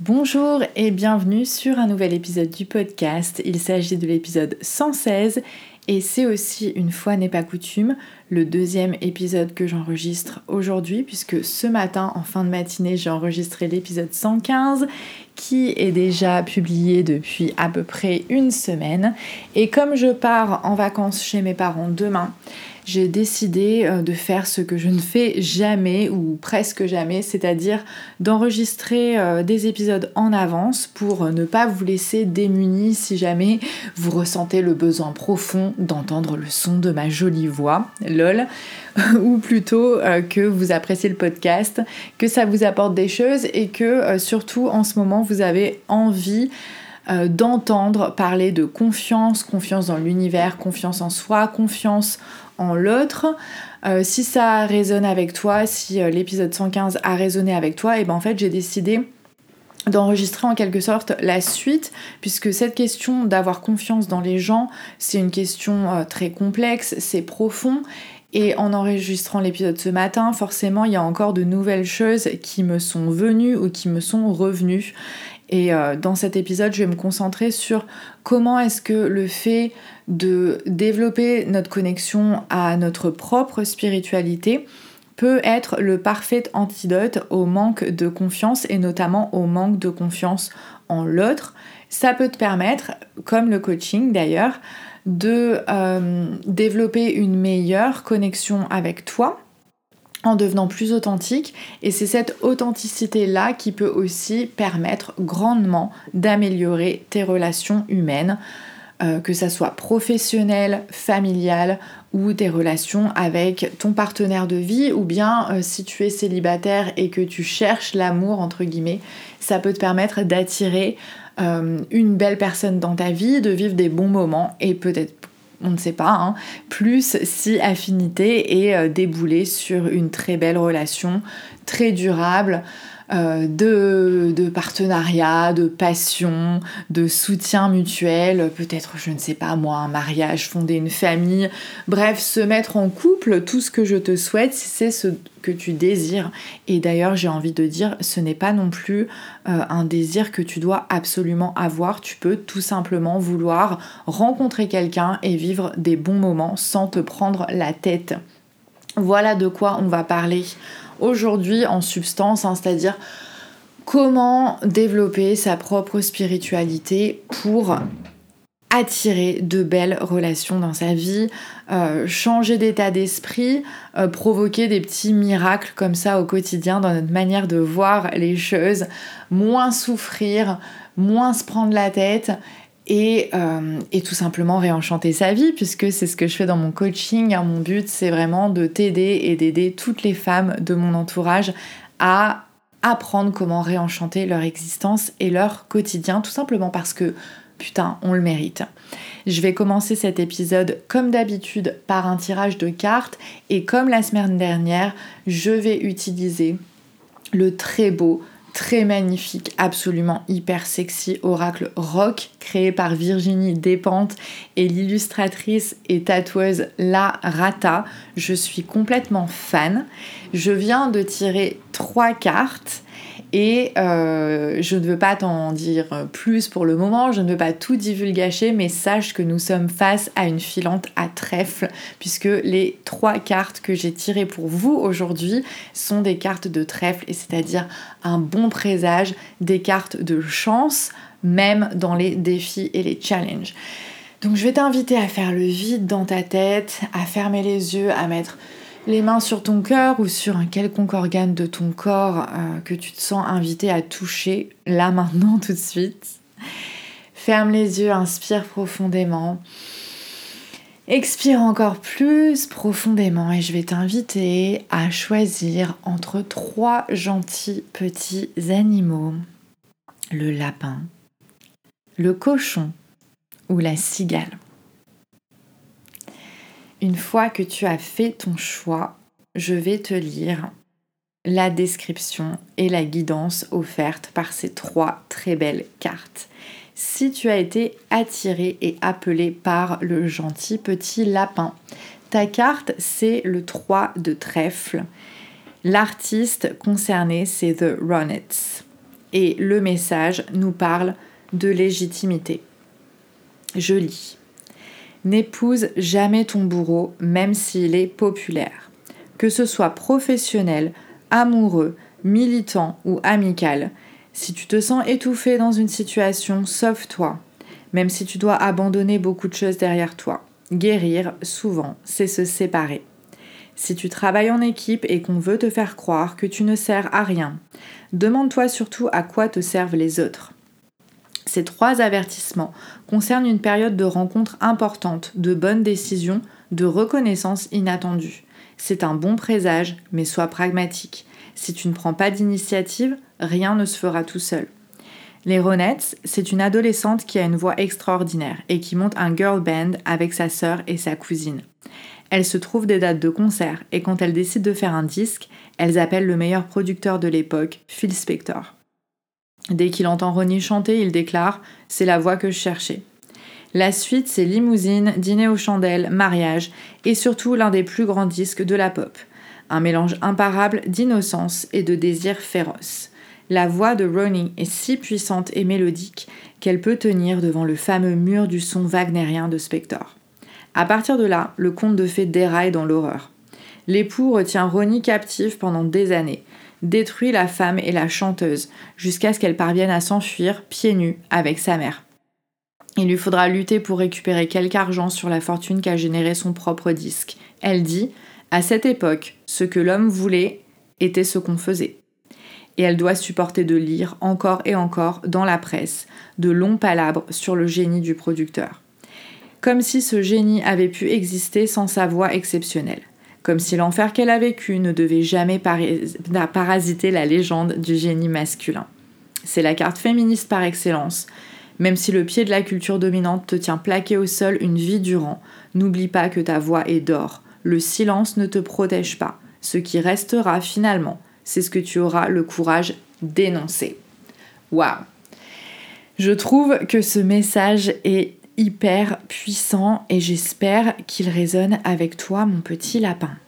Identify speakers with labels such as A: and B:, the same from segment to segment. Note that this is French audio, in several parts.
A: Bonjour et bienvenue sur un nouvel épisode du podcast. Il s'agit de l'épisode 116 et c'est aussi, une fois n'est pas coutume, le deuxième épisode que j'enregistre aujourd'hui puisque ce matin, en fin de matinée, j'ai enregistré l'épisode 115 qui est déjà publié depuis à peu près une semaine. Et comme je pars en vacances chez mes parents demain, j'ai décidé euh, de faire ce que je ne fais jamais ou presque jamais, c'est-à-dire d'enregistrer euh, des épisodes en avance pour ne pas vous laisser démunis si jamais vous ressentez le besoin profond d'entendre le son de ma jolie voix, lol, ou plutôt euh, que vous appréciez le podcast, que ça vous apporte des choses et que surtout en ce moment vous avez envie d'entendre parler de confiance, confiance dans l'univers, confiance en soi, confiance en l'autre. Euh, si ça résonne avec toi, si euh, l'épisode 115 a résonné avec toi, et ben en fait j'ai décidé d'enregistrer en quelque sorte la suite, puisque cette question d'avoir confiance dans les gens, c'est une question euh, très complexe, c'est profond. Et en enregistrant l'épisode ce matin, forcément, il y a encore de nouvelles choses qui me sont venues ou qui me sont revenues. Et dans cet épisode, je vais me concentrer sur comment est-ce que le fait de développer notre connexion à notre propre spiritualité peut être le parfait antidote au manque de confiance et notamment au manque de confiance en l'autre. Ça peut te permettre, comme le coaching d'ailleurs, de euh, développer une meilleure connexion avec toi en devenant plus authentique. Et c'est cette authenticité là qui peut aussi permettre grandement d'améliorer tes relations humaines euh, que ça soit professionnel, familial ou des relations avec ton partenaire de vie ou bien euh, si tu es célibataire et que tu cherches l'amour entre guillemets, ça peut te permettre d'attirer euh, une belle personne dans ta vie, de vivre des bons moments et peut-être on ne sait pas, hein, plus si affinité et débouler sur une très belle relation, très durable, euh, de, partenariat, de passion, de soutien mutuel, peut-être, je ne sais pas moi, un mariage, fonder une famille, bref, se mettre en couple, tout ce que je te souhaite, c'est ce que tu désires. Et d'ailleurs, j'ai envie de dire, ce n'est pas non plus euh, un désir que tu dois absolument avoir. Tu peux tout simplement vouloir rencontrer quelqu'un et vivre des bons moments sans te prendre la tête. Voilà de quoi on va parler aujourd'hui en substance, hein, c'est-à-dire comment développer sa propre spiritualité pour attirer de belles relations dans sa vie, euh, changer d'état d'esprit, euh, provoquer des petits miracles comme ça au quotidien dans notre manière de voir les choses, moins souffrir, moins se prendre la tête et, euh, et, tout simplement réenchanter sa vie, puisque c'est ce que je fais dans mon coaching. Hein. Mon but, c'est vraiment de t'aider et d'aider toutes les femmes de mon entourage à apprendre comment réenchanter leur existence et leur quotidien, tout simplement parce que, putain, on le mérite. Je vais commencer cet épisode comme d'habitude par un tirage de cartes, et comme la semaine dernière, je vais utiliser le très beau très magnifique, absolument hyper sexy oracle rock créé par Virginie Despentes et l'illustratrice et tatoueuse La Rata. Je suis complètement fan. Je viens de tirer trois cartes et euh, je ne veux pas t'en dire plus pour le moment, je ne veux pas tout divulgacher, mais sache que nous sommes face à une filante à trèfle, puisque les trois cartes que j'ai tirées pour vous aujourd'hui sont des cartes de trèfle, et c'est-à-dire un bon présage, des cartes de chance, même dans les défis et les challenges. Donc je vais t'inviter à faire le vide dans ta tête, à fermer les yeux, à mettre les mains sur ton cœur ou sur un quelconque organe de ton corps euh, que tu te sens invité à toucher là maintenant tout de suite. Ferme les yeux, inspire profondément. Expire encore plus profondément et je vais t'inviter à choisir entre trois gentils petits animaux. Le lapin, le cochon ou la cigale. Une fois que tu as fait ton choix, je vais te lire la description et la guidance offerte par ces trois très belles cartes. Si tu as été attiré et appelé par le gentil petit lapin, ta carte c'est le 3 de trèfle. L'artiste concerné c'est The Ronettes. et le message nous parle de légitimité. Je lis. N'épouse jamais ton bourreau, même s'il est populaire. Que ce soit professionnel, amoureux, militant ou amical, si tu te sens étouffé dans une situation, sauve-toi, même si tu dois abandonner beaucoup de choses derrière toi. Guérir, souvent, c'est se séparer. Si tu travailles en équipe et qu'on veut te faire croire que tu ne sers à rien, demande-toi surtout à quoi te servent les autres. Ces trois avertissements concernent une période de rencontre importante, de bonnes décisions, de reconnaissance inattendue. C'est un bon présage, mais sois pragmatique. Si tu ne prends pas d'initiative, rien ne se fera tout seul. Les Ronettes, c'est une adolescente qui a une voix extraordinaire et qui monte un girl band avec sa sœur et sa cousine. Elles se trouvent des dates de concert et quand elles décident de faire un disque, elles appellent le meilleur producteur de l'époque, Phil Spector. Dès qu'il entend Ronnie chanter, il déclare C'est la voix que je cherchais. La suite, c'est Limousine, Dîner aux chandelles, Mariage et surtout l'un des plus grands disques de la pop. Un mélange imparable d'innocence et de désir féroce. La voix de Ronnie est si puissante et mélodique qu'elle peut tenir devant le fameux mur du son wagnérien de Spector. À partir de là, le conte de fées déraille dans l'horreur. L'époux retient Ronnie captive pendant des années, détruit la femme et la chanteuse, jusqu'à ce qu'elle parvienne à s'enfuir pieds nus avec sa mère. Il lui faudra lutter pour récupérer quelque argent sur la fortune qu'a généré son propre disque. Elle dit À cette époque, ce que l'homme voulait était ce qu'on faisait. Et elle doit supporter de lire encore et encore dans la presse de longs palabres sur le génie du producteur. Comme si ce génie avait pu exister sans sa voix exceptionnelle comme si l'enfer qu'elle a vécu ne devait jamais parasiter la légende du génie masculin. C'est la carte féministe par excellence. Même si le pied de la culture dominante te tient plaqué au sol une vie durant, n'oublie pas que ta voix est d'or. Le silence ne te protège pas. Ce qui restera finalement, c'est ce que tu auras le courage d'énoncer. Waouh! Je trouve que ce message est hyper puissant et j'espère qu'il résonne avec toi, mon petit lapin.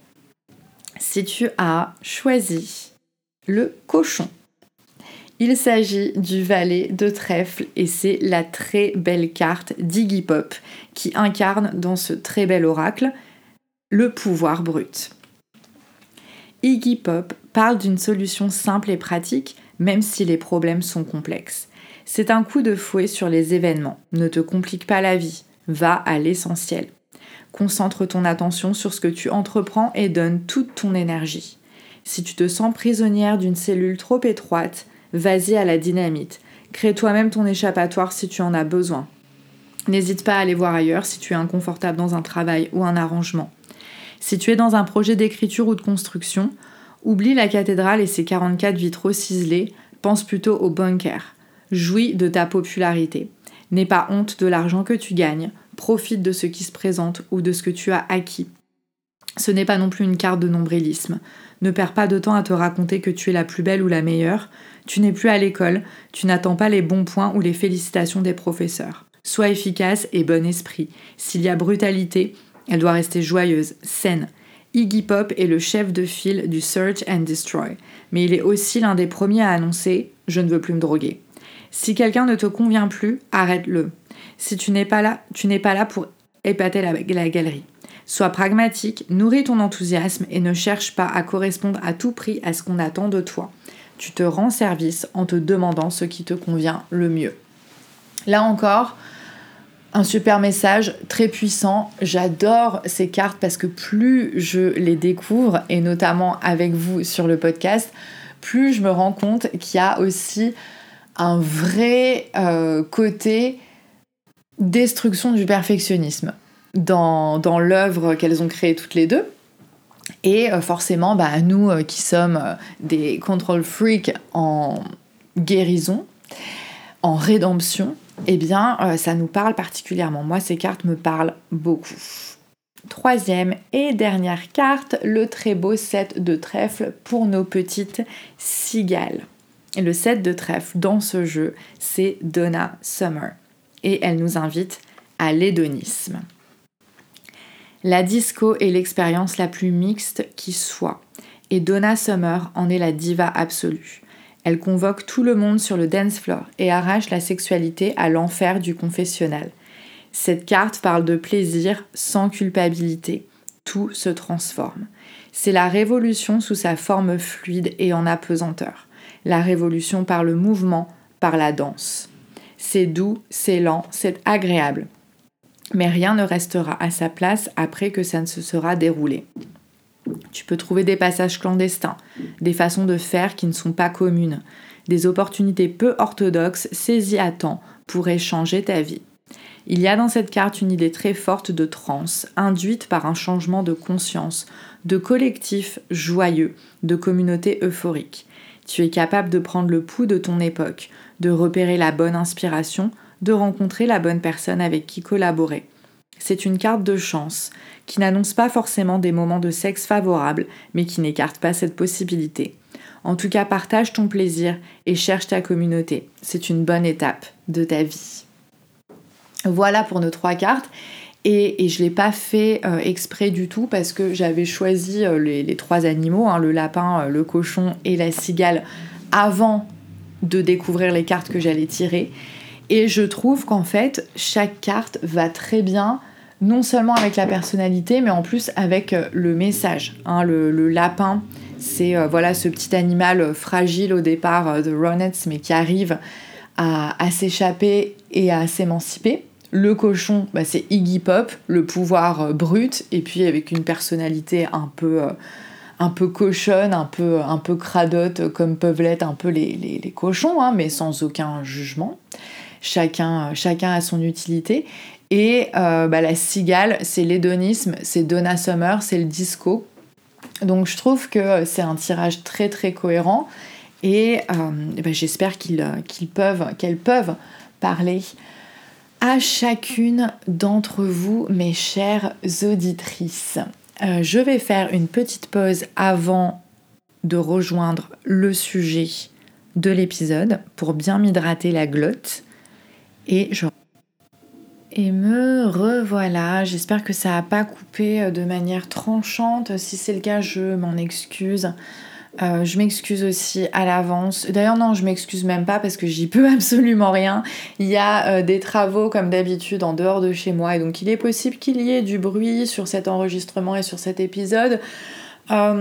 A: Si tu as choisi le cochon, il s'agit du valet de trèfle et c'est la très belle carte d'Iggy Pop qui incarne dans ce très bel oracle le pouvoir brut. Iggy Pop parle d'une solution simple et pratique même si les problèmes sont complexes. C'est un coup de fouet sur les événements. Ne te complique pas la vie. Va à l'essentiel. Concentre ton attention sur ce que tu entreprends et donne toute ton énergie. Si tu te sens prisonnière d'une cellule trop étroite, vas-y à la dynamite. Crée toi-même ton échappatoire si tu en as besoin. N'hésite pas à aller voir ailleurs si tu es inconfortable dans un travail ou un arrangement. Si tu es dans un projet d'écriture ou de construction, oublie la cathédrale et ses 44 vitraux ciselés, pense plutôt au bunker. Jouis de ta popularité. N'aie pas honte de l'argent que tu gagnes. Profite de ce qui se présente ou de ce que tu as acquis. Ce n'est pas non plus une carte de nombrilisme. Ne perds pas de temps à te raconter que tu es la plus belle ou la meilleure. Tu n'es plus à l'école, tu n'attends pas les bons points ou les félicitations des professeurs. Sois efficace et bon esprit. S'il y a brutalité, elle doit rester joyeuse, saine. Iggy Pop est le chef de file du Search and Destroy, mais il est aussi l'un des premiers à annoncer Je ne veux plus me droguer. Si quelqu'un ne te convient plus, arrête-le. Si tu n'es pas là, tu n'es pas là pour épater la, galerie. Sois pragmatique, nourris ton enthousiasme et ne cherche pas à correspondre à tout prix à ce qu'on attend de toi. Tu te rends service en te demandant ce qui te convient le mieux. Là encore, un super message très puissant. J'adore ces cartes parce que plus je les découvre, et notamment avec vous sur le podcast, plus je me rends compte qu'il y a aussi un vrai euh, côté destruction du perfectionnisme dans, dans l'œuvre qu'elles ont créée toutes les deux. Et euh, forcément, bah, nous euh, qui sommes des control freaks en guérison, en rédemption, eh bien, ça nous parle particulièrement. Moi, ces cartes me parlent beaucoup. Troisième et dernière carte, le très beau set de trèfle pour nos petites cigales. Le set de trèfle dans ce jeu, c'est Donna Summer. Et elle nous invite à l'hédonisme. La disco est l'expérience la plus mixte qui soit. Et Donna Summer en est la diva absolue. Elle convoque tout le monde sur le dance floor et arrache la sexualité à l'enfer du confessionnal. Cette carte parle de plaisir sans culpabilité. Tout se transforme. C'est la révolution sous sa forme fluide et en apesanteur. La révolution par le mouvement, par la danse. C'est doux, c'est lent, c'est agréable. Mais rien ne restera à sa place après que ça ne se sera déroulé. Tu peux trouver des passages clandestins, des façons de faire qui ne sont pas communes, des opportunités peu orthodoxes saisies à temps pour échanger ta vie. Il y a dans cette carte une idée très forte de transe, induite par un changement de conscience, de collectif joyeux, de communauté euphorique. Tu es capable de prendre le pouls de ton époque, de repérer la bonne inspiration, de rencontrer la bonne personne avec qui collaborer. C'est une carte de chance qui n'annonce pas forcément des moments de sexe favorables, mais qui n'écarte pas cette possibilité. En tout cas, partage ton plaisir et cherche ta communauté. C'est une bonne étape de ta vie. Voilà pour nos trois cartes. Et, je ne l'ai pas fait euh, exprès du tout parce que j'avais choisi euh, les, trois animaux, hein, le lapin, euh, le cochon et la cigale, avant de découvrir les cartes que j'allais tirer. Et je trouve qu'en fait, chaque carte va très bien non seulement avec la personnalité, mais en plus avec le message. Hein, le, lapin, c'est voilà ce petit animal fragile au départ de Ronets, mais qui arrive à, s'échapper et à s'émanciper. Le cochon, bah, c'est Iggy Pop, le pouvoir brut, et puis avec une personnalité un peu, un peu cochonne, un peu, un cradote, comme peuvent l'être un peu les, cochons, hein, mais sans aucun jugement. Chacun, chacun a son utilité. Et euh, bah, la cigale, c'est l'hédonisme, c'est Donna Summer, c'est le disco. Donc je trouve que c'est un tirage très très cohérent et, euh, bah, j'espère qu'ils peuvent, qu'elles peuvent parler à chacune d'entre vous, mes chères auditrices. Euh, je vais faire une petite pause avant de rejoindre le sujet de l'épisode pour bien m'hydrater la glotte et je et me revoilà, j'espère que ça n'a pas coupé de manière tranchante. Si c'est le cas, je m'en excuse. Euh, je m'excuse aussi à l'avance. D'ailleurs non, je m'excuse même pas parce que j'y peux absolument rien. Il y a euh, des travaux comme d'habitude en dehors de chez moi et donc il est possible qu'il y ait du bruit sur cet enregistrement et sur cet épisode. à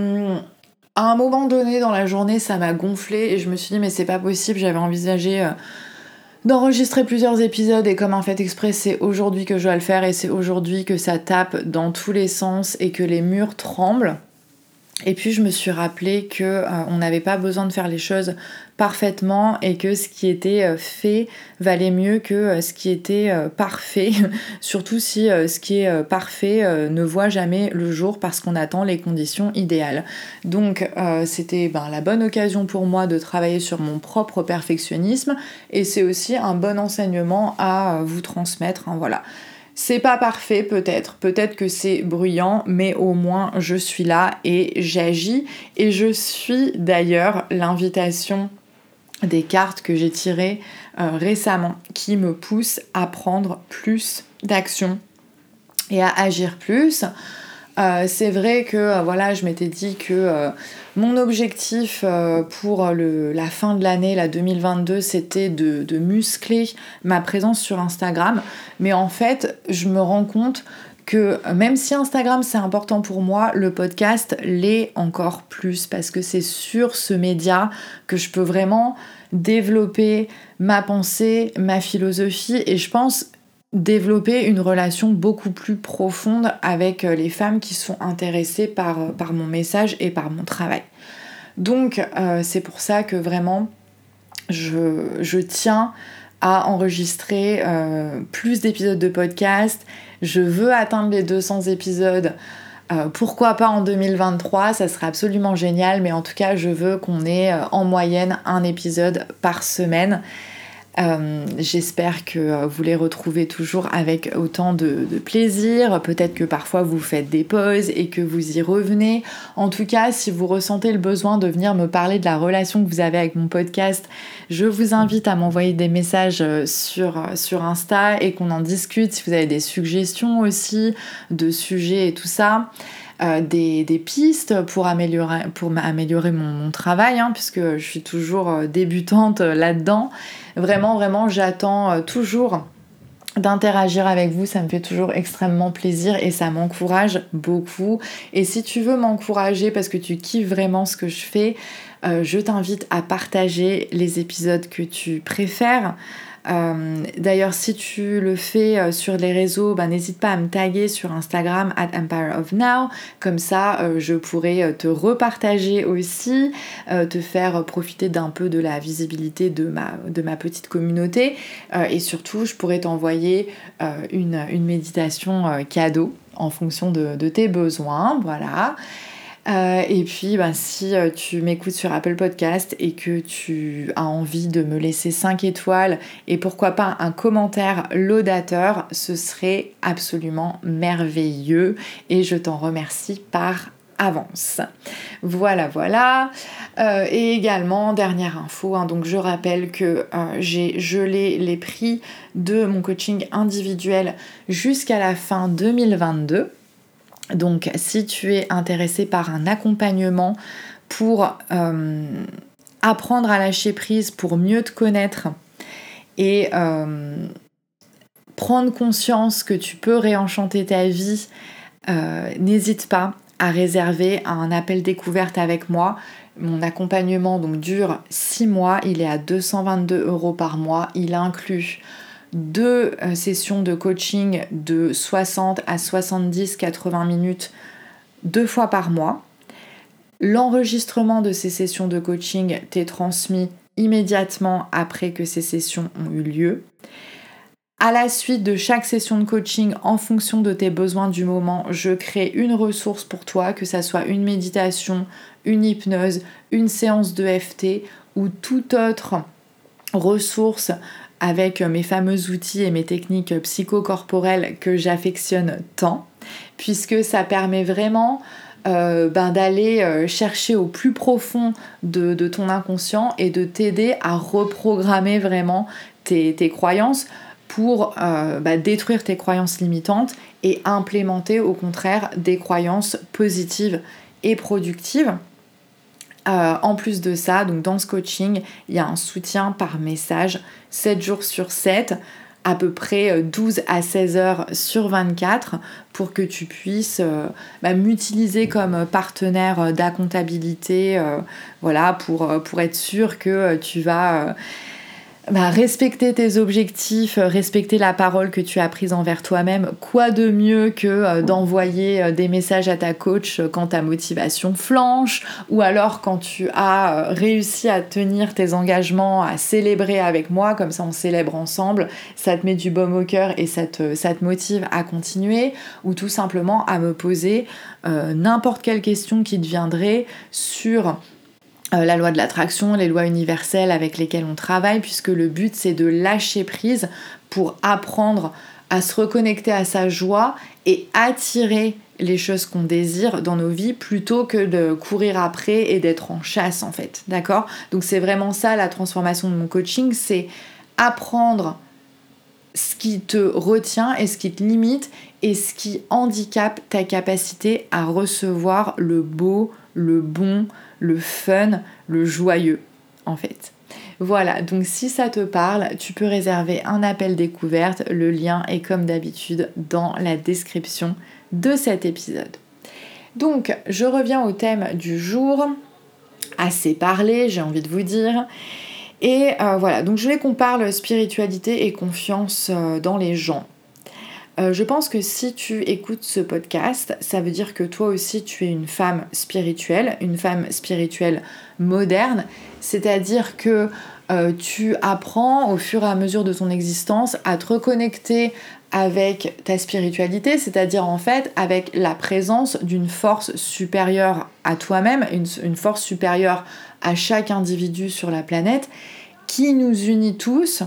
A: un moment donné dans la journée, ça m'a gonflé et je me suis dit mais c'est pas possible, j'avais envisagé d'enregistrer plusieurs épisodes et comme en fait exprès c'est aujourd'hui que je dois le faire et c'est aujourd'hui que ça tape dans tous les sens et que les murs tremblent. Et puis je me suis rappelé que euh, on n'avait pas besoin de faire les choses parfaitement et que ce qui était euh, fait valait mieux que euh, ce qui était parfait, surtout si ce qui est parfait ne voit jamais le jour parce qu'on attend les conditions idéales. Donc c'était ben, la bonne occasion pour moi de travailler sur mon propre perfectionnisme et c'est aussi un bon enseignement à vous transmettre. Hein, voilà. C'est pas parfait peut-être, peut-être que c'est bruyant, mais au moins je suis là et j'agis. Et je suis d'ailleurs l'invitation des cartes que j'ai tirées euh, récemment qui me poussent à prendre plus d'action et à agir plus. Euh, c'est vrai que euh, voilà, je m'étais dit que mon objectif pour la fin de l'année, la 2022, c'était de, de, muscler ma présence sur Instagram. Mais en fait, je me rends compte que même si Instagram c'est important pour moi, le podcast l'est encore plus parce que c'est sur ce média que je peux vraiment développer ma pensée, ma philosophie et je pense développer une relation beaucoup plus profonde avec euh, les femmes qui sont intéressées par, euh, par mon message et par mon travail. Donc euh, c'est pour ça que vraiment je, tiens à enregistrer plus d'épisodes de podcast. Je veux atteindre les 200 épisodes pourquoi pas en 2023, ça serait absolument génial, mais en tout cas, je veux qu'on ait en moyenne un épisode par semaine. Euh, j'espère que vous les retrouvez toujours avec autant de, plaisir. Peut-être que parfois vous faites des pauses et que vous y revenez. En tout cas, si vous ressentez le besoin de venir me parler de la relation que vous avez avec mon podcast, je vous invite à m'envoyer des messages sur, sur Insta et qu'on en discute. Si vous avez des suggestions aussi de sujets et tout ça. Des, pistes pour améliorer, mon, travail, hein, puisque je suis toujours débutante là-dedans. Vraiment, vraiment, j'attends toujours d'interagir avec vous, ça me fait toujours extrêmement plaisir et ça m'encourage beaucoup. Et si tu veux m'encourager parce que tu kiffes vraiment ce que je fais, euh, je t'invite à partager les épisodes que tu préfères. Euh, d'ailleurs, si tu le fais euh, sur les réseaux, bah, n'hésite pas à me taguer sur Instagram at Empire of Now. Comme ça, euh, je pourrais te repartager aussi, te faire profiter d'un peu de la visibilité de ma, petite communauté. et surtout, je pourrais t'envoyer une, méditation cadeau en fonction de tes besoins. Voilà. Euh, et puis, ben, si euh, tu m'écoutes sur Apple Podcast et que tu as envie de me laisser 5 étoiles et pourquoi pas un commentaire laudateur, ce serait absolument merveilleux et je t'en remercie par avance. Voilà, voilà. Euh, et également, dernière info, hein, donc je rappelle que j'ai gelé les prix de mon coaching individuel jusqu'à la fin 2022. Donc si tu es intéressé par un accompagnement pour euh, apprendre à lâcher prise, pour mieux te connaître et euh, prendre conscience que tu peux réenchanter ta vie, euh, n'hésite pas à réserver un appel découverte avec moi. Mon accompagnement donc dure 6 mois, il est à 222 euros par mois, il inclut deux euh, sessions de coaching de 60 à 70, 80 minutes deux fois par mois. L'enregistrement de ces sessions de coaching t'est transmis immédiatement après que ces sessions ont eu lieu. À la suite de chaque session de coaching, en fonction de tes besoins du moment, je crée une ressource pour toi, que ça soit une méditation, une hypnose, une séance de FT ou toute autre ressource avec mes fameux outils et mes techniques psychocorporelles que j'affectionne tant, puisque ça permet vraiment euh, ben, d'aller euh, chercher au plus profond de, ton inconscient et de t'aider à reprogrammer vraiment tes, croyances pour euh, ben, détruire tes croyances limitantes et implémenter au contraire des croyances positives et productives. Euh, en plus de ça, donc dans ce coaching, il y a un soutien par message 7 jours sur 7 à peu près 12 euh, à 16 heures sur 24 pour que tu puisses euh, bah, m'utiliser comme partenaire d'accomptabilité voilà pour, pour être sûr que tu vas bah, respecter tes objectifs, euh, respecter la parole que tu as prise envers toi-même, quoi de mieux que euh, d'envoyer euh, des messages à ta coach quand ta motivation flanche, ou alors quand tu as réussi à tenir tes engagements, à célébrer avec moi, comme ça on célèbre ensemble, ça te met du baume au cœur et ça te, ça te motive à continuer, ou tout simplement à me poser n'importe quelle question qui te viendrait sur euh, la loi de l'attraction, les lois universelles avec lesquelles on travaille, puisque le but c'est de lâcher prise pour apprendre à se reconnecter à sa joie et attirer les choses qu'on désire dans nos vies plutôt que de courir après et d'être en chasse en fait. D'accord? Donc c'est vraiment ça la transformation de mon coaching, c'est apprendre ce qui te retient et ce qui te limite et ce qui handicape ta capacité à recevoir le beau, le bon, le fun, le joyeux en fait. Voilà, donc si ça te parle, tu peux réserver un appel découverte. Le lien est comme d'habitude dans la description de cet épisode. Donc, je reviens au thème du jour. Assez parlé, j'ai envie de vous dire. Et euh, voilà, donc je voulais qu'on parle spiritualité et confiance euh, dans les gens. Euh, je pense que si tu écoutes ce podcast, ça veut dire que toi aussi tu es une femme spirituelle, une femme spirituelle moderne, c'est-à-dire que euh, tu apprends au fur et à mesure de ton existence à te reconnecter avec ta spiritualité, c'est-à-dire en fait avec la présence d'une force supérieure à toi-même, une, force supérieure à chaque individu sur la planète, qui nous unit tous.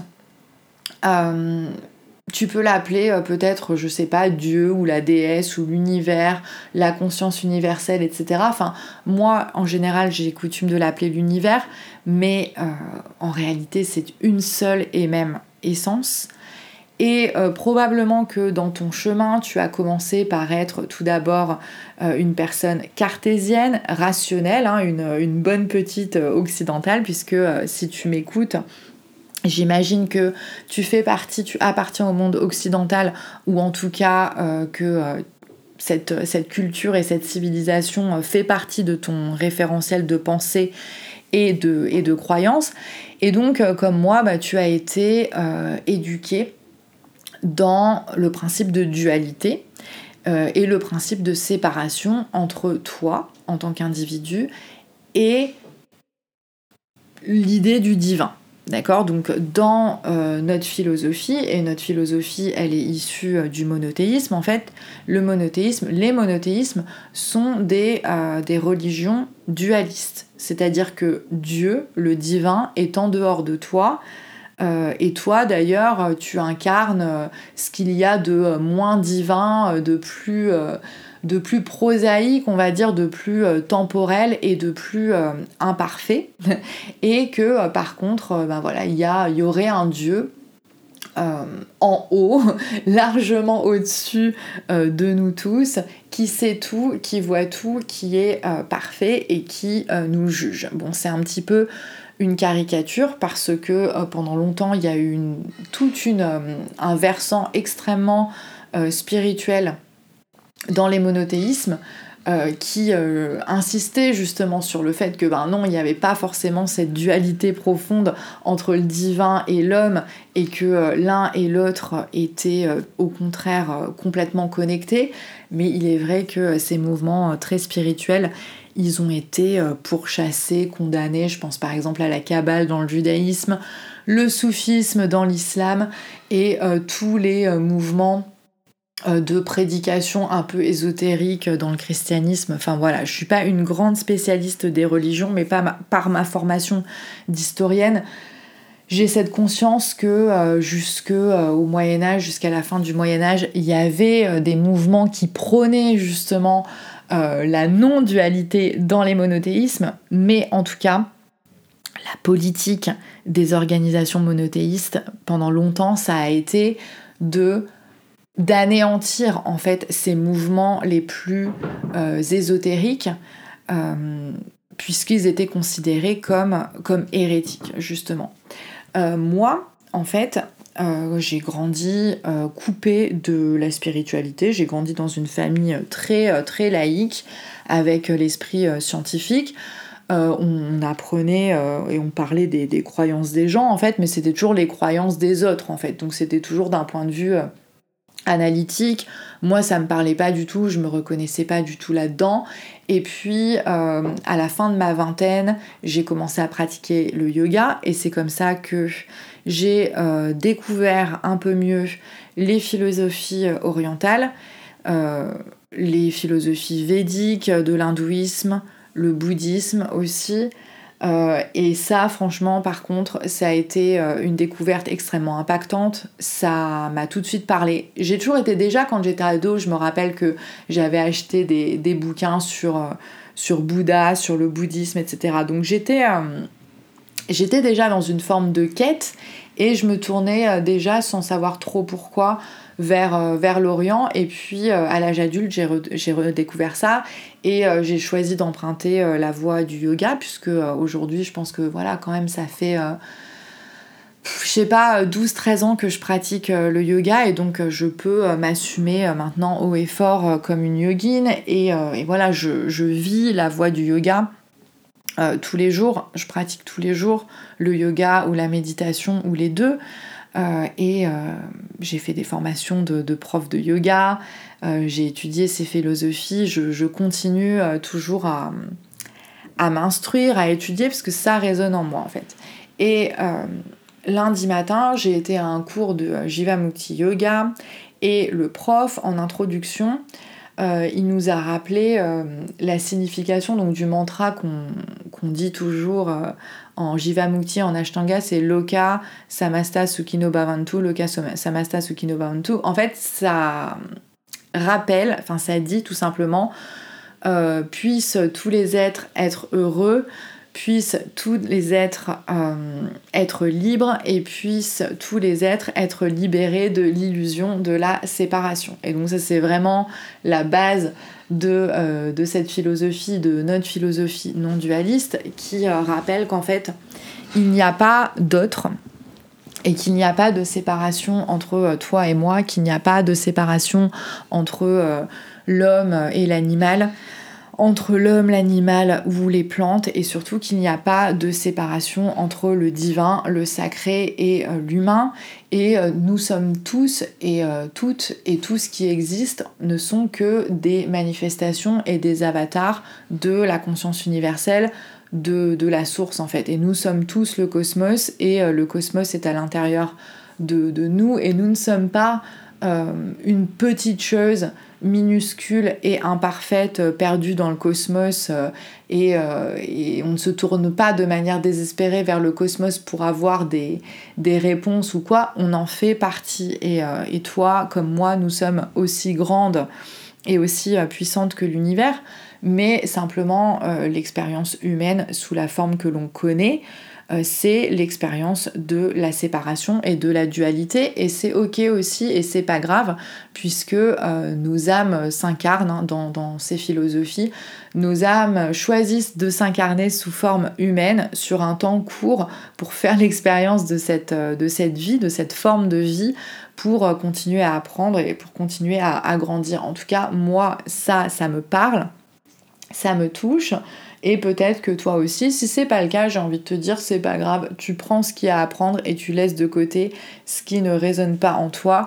A: Euh, tu peux l'appeler euh, peut-être, je sais pas, Dieu ou la déesse ou l'univers, la conscience universelle, etc. Enfin, moi, en général, j'ai coutume de l'appeler l'univers, mais euh, en réalité, c'est une seule et même essence. Et euh, probablement que dans ton chemin, tu as commencé par être tout d'abord une personne cartésienne, rationnelle, hein, une, bonne petite occidentale, puisque si tu m'écoutes, J'imagine que tu fais partie, tu appartiens au monde occidental, ou en tout cas que cette, cette, culture et cette civilisation fait partie de ton référentiel de pensée et de, et de croyances. Et donc, euh, comme moi, bah, tu as été euh, éduqué dans le principe de dualité euh, et le principe de séparation entre toi en tant qu'individu et l'idée du divin. D'accord Donc dans euh, notre philosophie, et notre philosophie elle est issue euh, du monothéisme, en fait, le monothéisme, les monothéismes sont euh, des religions dualistes. C'est-à-dire que Dieu, le divin, est en dehors de toi, et toi d'ailleurs, tu incarnes ce qu'il y a de moins divin, de plus de plus prosaïque, on va dire, de plus euh, temporel et de plus euh, imparfait. et que euh, par contre, ben voilà, il y, aurait un Dieu en haut, largement au-dessus de nous tous, qui sait tout, qui voit tout, qui est parfait et qui nous juge. Bon, c'est un petit peu une caricature parce que pendant longtemps il y a eu une, toute une, un versant extrêmement spirituel dans les monothéismes euh, qui euh, insistait justement sur le fait que ben non, il n'y avait pas forcément cette dualité profonde entre le divin et l'homme et que euh, l'un et l'autre étaient au contraire complètement connectés. Mais il est vrai que ces mouvements très spirituels, ils ont été pourchassés, condamnés. Je pense par exemple à la Kabbale dans le judaïsme, le soufisme dans l'islam et tous les mouvements de prédication un peu ésotérique dans le christianisme. Enfin voilà, je suis pas une grande spécialiste des religions, mais pas par ma formation d'historienne, j'ai cette conscience que euh, euh, Moyen Âge, jusqu'à la fin du Moyen Âge, il y avait des mouvements qui prônaient justement la non-dualité dans les monothéismes, mais en tout cas, la politique des organisations monothéistes pendant longtemps, ça a été de d'anéantir en fait ces mouvements les plus euh, ésotériques euh, puisqu'ils étaient considérés comme, hérétiques justement. Euh, moi en fait j'ai grandi coupée de la spiritualité, j'ai grandi dans une famille très très laïque avec l'esprit scientifique. on, apprenait et on parlait des, des, croyances des gens en fait, mais c'était toujours les croyances des autres en fait. Donc c'était toujours d'un point de vue analytique. Moi, ça me parlait pas du tout, je me reconnaissais pas du tout là-dedans. Et puis, euh, à la fin de ma vingtaine, j'ai commencé à pratiquer le yoga et c'est comme ça que j'ai euh, découvert un peu mieux les philosophies euh, orientales, les philosophies védiques, de l'hindouisme, le bouddhisme aussi. Euh, et ça, franchement, par contre, ça a été euh, une découverte extrêmement impactante. Ça m'a tout de suite parlé. J'ai toujours été déjà, quand j'étais ado, je me rappelle que j'avais acheté des, des bouquins sur, euh, sur Bouddha, sur le bouddhisme, etc. Donc j'étais, j'étais déjà dans une forme de quête et je me tournais déjà sans savoir trop pourquoi vers, euh, vers l'Orient. Et puis euh, à l'âge adulte, j'ai, redécouvert ça et euh, j'ai choisi d'emprunter la voie du yoga, puisque aujourd'hui, je pense que voilà, quand même, ça fait je sais pas, 12-13 ans que je pratique le yoga et donc je peux m'assumer maintenant haut et fort comme une yogine et, voilà, je, vis la voie du yoga tous les jours, je pratique tous les jours le yoga ou la méditation ou les deux. Euh, et euh, j'ai fait des formations de, prof de yoga, euh, j'ai étudié ces philosophies, je, continue toujours à, m'instruire, à étudier, parce que ça résonne en moi en fait. Et lundi matin, j'ai été à un cours de Jivamukti Yoga, et le prof, en introduction, il nous a rappelé la signification du mantra qu'on dit toujours en Jivamukti, en Ashtanga, c'est Loka Samasta Sukhino Bhavantu, Loka Samasta Sukhino Bhavantu. En fait, ça rappelle, enfin ça dit tout simplement, euh, puissent tous les êtres être heureux, puissent tous les êtres euh, être libres et puissent tous les êtres être libérés de l'illusion de la séparation. Et donc ça c'est vraiment la base de, euh, de, cette philosophie, de notre philosophie non dualiste, qui euh, rappelle qu'en fait il n'y a pas d'autre et qu'il n'y a pas de séparation entre toi et moi, qu'il n'y a pas de séparation entre l'homme et l'animal entre l'homme, l'animal ou les plantes et surtout qu'il n'y a pas de séparation entre le divin, le sacré et euh, l'humain. Et euh, nous sommes tous et euh, toutes et tout ce qui existe ne sont que des manifestations et des avatars de la conscience universelle de, la source en fait. Et nous sommes tous le cosmos et le cosmos est à l'intérieur de, de, nous. Et nous ne sommes pas une petite chose minuscule et imparfaite, euh, perdue dans le cosmos, euh, euh, et, on ne se tourne pas de manière désespérée vers le cosmos pour avoir des, réponses ou quoi, on en fait partie. Et, toi, comme moi, nous sommes aussi grandes et aussi puissantes que l'univers, mais simplement l'expérience humaine sous la forme que l'on connaît euh, c'est l'expérience de la séparation et de la dualité. Et c'est ok aussi, et c'est pas grave, puisque euh, nos âmes s'incarnent hein, dans, ces philosophies. Nos âmes choisissent de s'incarner sous forme humaine sur un temps court pour faire l'expérience de cette, euh, de cette vie, de cette forme de vie pour continuer à apprendre et pour continuer à, à grandir. En tout cas, moi, ça, ça me parle, ça me touche. Et peut-être que toi aussi, si c'est pas le cas, j'ai envie de te dire, c'est pas grave, tu prends ce qu'il y a à apprendre et tu laisses de côté ce qui ne résonne pas en toi.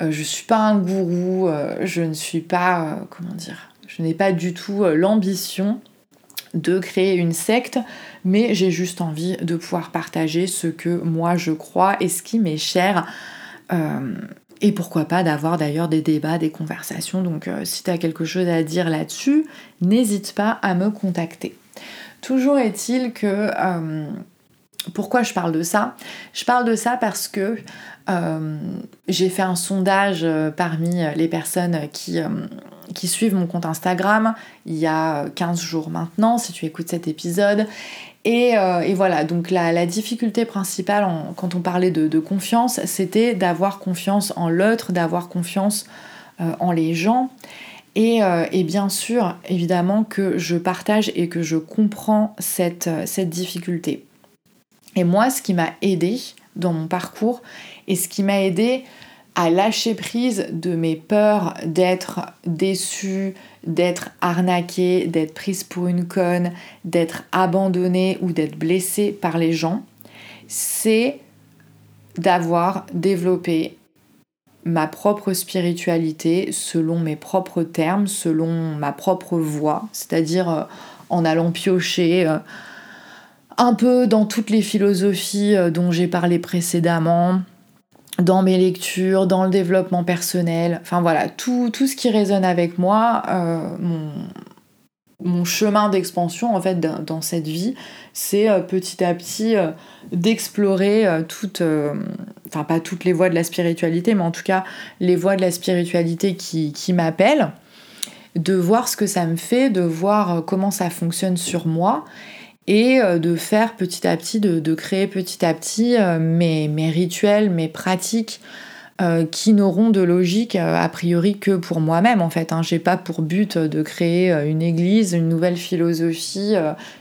A: Euh, je suis pas un gourou, euh, je ne suis pas, euh, comment dire, je n'ai pas du tout l'ambition de créer une secte, mais j'ai juste envie de pouvoir partager ce que moi je crois et ce qui m'est cher. Et pourquoi pas d'avoir d'ailleurs des débats, des conversations. Donc euh, si tu as quelque chose à dire là-dessus, n'hésite pas à me contacter. Toujours est-il que... Euh, pourquoi je parle de ça? Je parle de ça parce que euh, j'ai fait un sondage parmi les personnes qui, qui suivent mon compte Instagram il y a 15 jours maintenant, si tu écoutes cet épisode. Euh, et, voilà, donc la, difficulté principale quand on parlait de, confiance, c'était d'avoir confiance en l'autre, d'avoir confiance euh, en les gens. Euh, et, bien sûr, évidemment que je partage et que je comprends cette, cette difficulté. Et moi, ce qui m'a aidé dans mon parcours et ce qui m'a aidé à lâcher prise de mes peurs d'être déçue, d'être arnaquée, d'être prise pour une conne, d'être abandonnée ou d'être blessée par les gens, c'est d'avoir développé ma propre spiritualité selon mes propres termes, selon ma propre voie, c'est-à-dire euh, en allant piocher euh, un peu dans toutes les philosophies euh, dont j'ai parlé précédemment, dans mes lectures, dans le développement personnel, enfin voilà, tout, tout ce qui résonne avec moi, euh, mon, chemin d'expansion en fait dans cette vie, c'est euh, petit à petit euh, d'explorer toutes, enfin pas toutes les voies de la spiritualité, mais en tout cas les voies de la spiritualité qui, qui m'appellent, de voir ce que ça me fait, de voir comment ça fonctionne sur moi et euh, de faire petit à petit, de, créer petit à petit euh, mes, rituels, mes pratiques euh, qui n'auront de logique a priori que pour moi-même en fait. Hein. J'ai pas pour but de créer une église, une nouvelle philosophie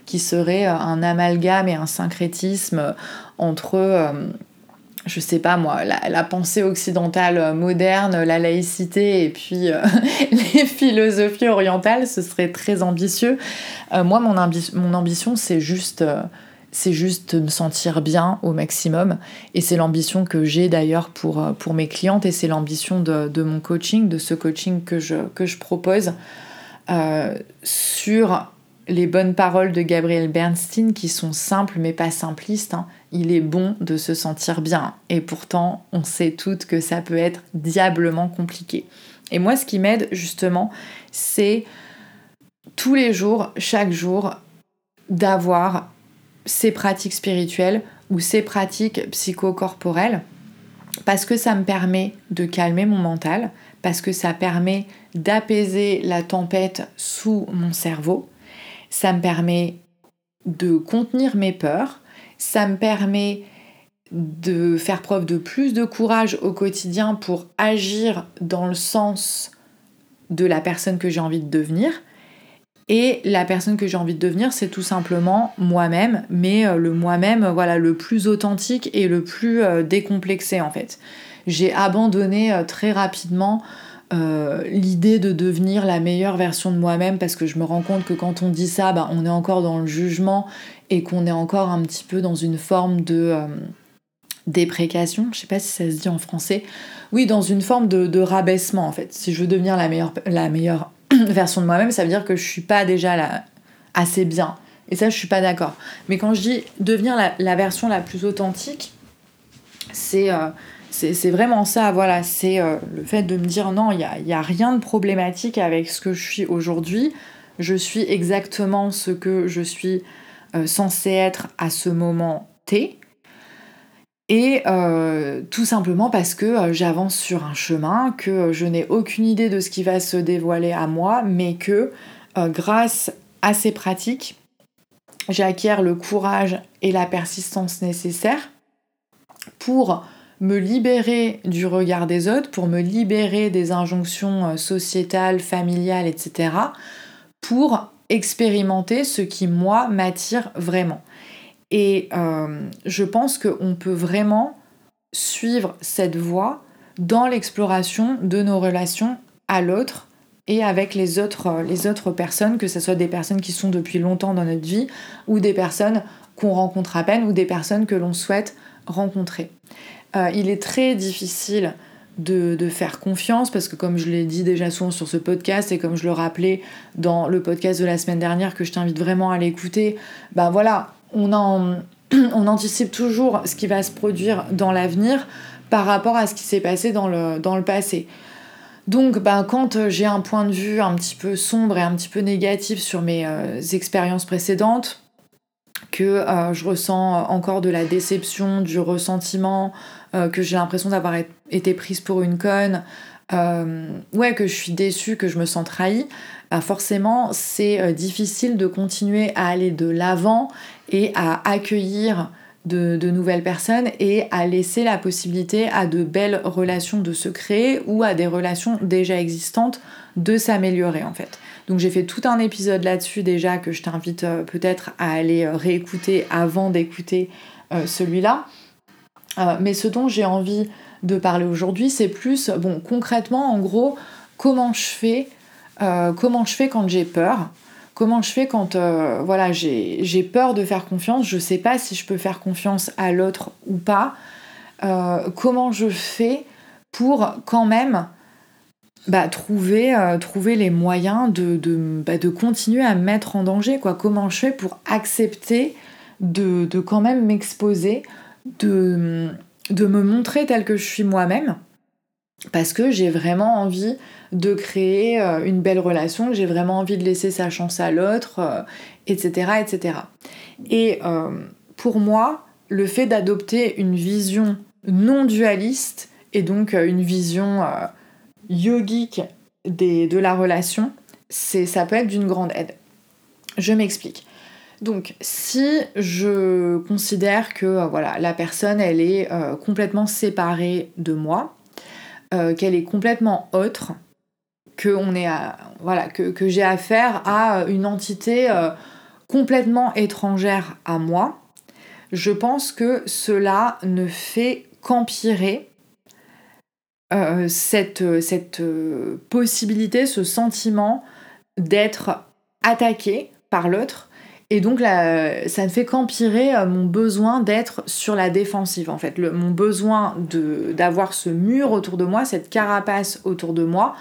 A: qui serait un amalgame et un syncrétisme entre je sais pas moi, la, pensée occidentale moderne, la laïcité et puis euh, les philosophies orientales, ce serait très ambitieux. Euh, moi, mon, ambition, c'est juste, euh, c'est me sentir bien au maximum. Et c'est l'ambition que j'ai d'ailleurs pour, pour mes clientes et c'est l'ambition de, de, mon coaching, de ce coaching que je, que je propose sur les bonnes paroles de Gabriel Bernstein qui sont simples mais pas simplistes. Hein. Il est bon de se sentir bien et pourtant on sait toutes que ça peut être diablement compliqué. Et moi ce qui m'aide justement c'est tous les jours, chaque jour, d'avoir ces pratiques spirituelles ou ces pratiques psychocorporelles parce que ça me permet de calmer mon mental, parce que ça permet d'apaiser la tempête sous mon cerveau, ça me permet de contenir mes peurs, ça me permet de faire preuve de plus de courage au quotidien pour agir dans le sens de la personne que j'ai envie de devenir. Et la personne que j'ai envie de devenir, c'est tout simplement moi-même, mais euh, le moi-même, voilà, le plus authentique et le plus euh, décomplexé en fait. J'ai abandonné euh, très rapidement l'idée de devenir la meilleure version de moi-même parce que je me rends compte que quand on dit ça, ben, on est encore dans le jugement et qu'on est encore un petit peu dans une forme de déprécation, je sais pas si ça se dit en français, oui, dans une forme de, rabaissement en fait. Si je veux devenir la meilleure, la meilleure version de moi-même, ça veut dire que je suis pas déjà là assez bien. Et ça, je suis pas d'accord. Mais quand je dis devenir la, version la plus authentique, c'est euh, c'est vraiment ça, voilà. C'est euh, le fait de me dire non, il n'y a, a rien de problématique avec ce que je suis aujourd'hui. Je suis exactement ce que je suis euh, censée être à ce moment T. Et euh, tout simplement parce que euh, j'avance sur un chemin, que je n'ai aucune idée de ce qui va se dévoiler à moi, mais que grâce à ces pratiques, j'acquiers le courage et la persistance nécessaires pour me libérer du regard des autres, pour me libérer des injonctions sociétales, familiales, etc., pour expérimenter ce qui, moi, m'attire vraiment. Et euh, je pense qu'on peut vraiment suivre cette voie dans l'exploration de nos relations à l'autre et avec les autres, euh, les autres personnes, que ce soit des personnes qui sont depuis longtemps dans notre vie ou des personnes qu'on rencontre à peine ou des personnes que l'on souhaite rencontrer. Euh, il est très difficile de, de, faire confiance parce que comme je l'ai dit déjà souvent sur ce podcast et comme je le rappelais dans le podcast de la semaine dernière que je t'invite vraiment à l'écouter, ben voilà, on, on anticipe toujours ce qui va se produire dans l'avenir par rapport à ce qui s'est passé dans le, dans le passé. Donc ben, quand j'ai un point de vue un petit peu sombre et un petit peu négatif sur mes euh, expériences précédentes, que euh, je ressens encore de la déception, du ressentiment, euh, que j'ai l'impression d'avoir été prise pour une conne, ouais, que je suis déçue, que je me sens trahie, ben, forcément c'est difficile de continuer à aller de l'avant et à accueillir de, nouvelles personnes et à laisser la possibilité à de belles relations de se créer ou à des relations déjà existantes de s'améliorer en fait. Donc j'ai fait tout un épisode là-dessus déjà que je t'invite euh, peut-être à aller euh, réécouter avant d'écouter euh, mais ce dont j'ai envie de parler aujourd'hui, c'est plus, bon, concrètement, en gros, comment je fais, comment je fais quand j'ai peur, Comment je fais quand euh, voilà, j'ai peur de faire confiance, je sais pas si je peux faire confiance à l'autre ou pas. Euh, comment je fais pour quand même bah, trouver, euh, trouver les moyens de, de, bah, de, continuer à me mettre en danger quoi. Comment je fais pour accepter de, de quand même m'exposer, de, de me montrer tel que je suis moi-même parce que j'ai vraiment envie de créer euh, une belle relation, j'ai vraiment envie de laisser sa chance à l'autre, etc., euh, etc. Et euh, pour moi, le fait d'adopter une vision non dualiste et donc une vision yogique de la relation, ça peut être d'une grande aide. Je m'explique. Donc, si je considère que voilà, la personne elle est complètement séparée de moi, qu'elle est complètement autre, que, voilà, que, j'ai affaire à une entité euh, complètement étrangère à moi, je pense que cela ne fait qu'empirer euh, cette, euh, possibilité, ce sentiment d'être attaqué par l'autre. Et donc ça ne fait qu'empirer mon besoin d'être sur la défensive en fait, mon besoin d'avoir ce mur autour de moi, cette carapace autour de moi,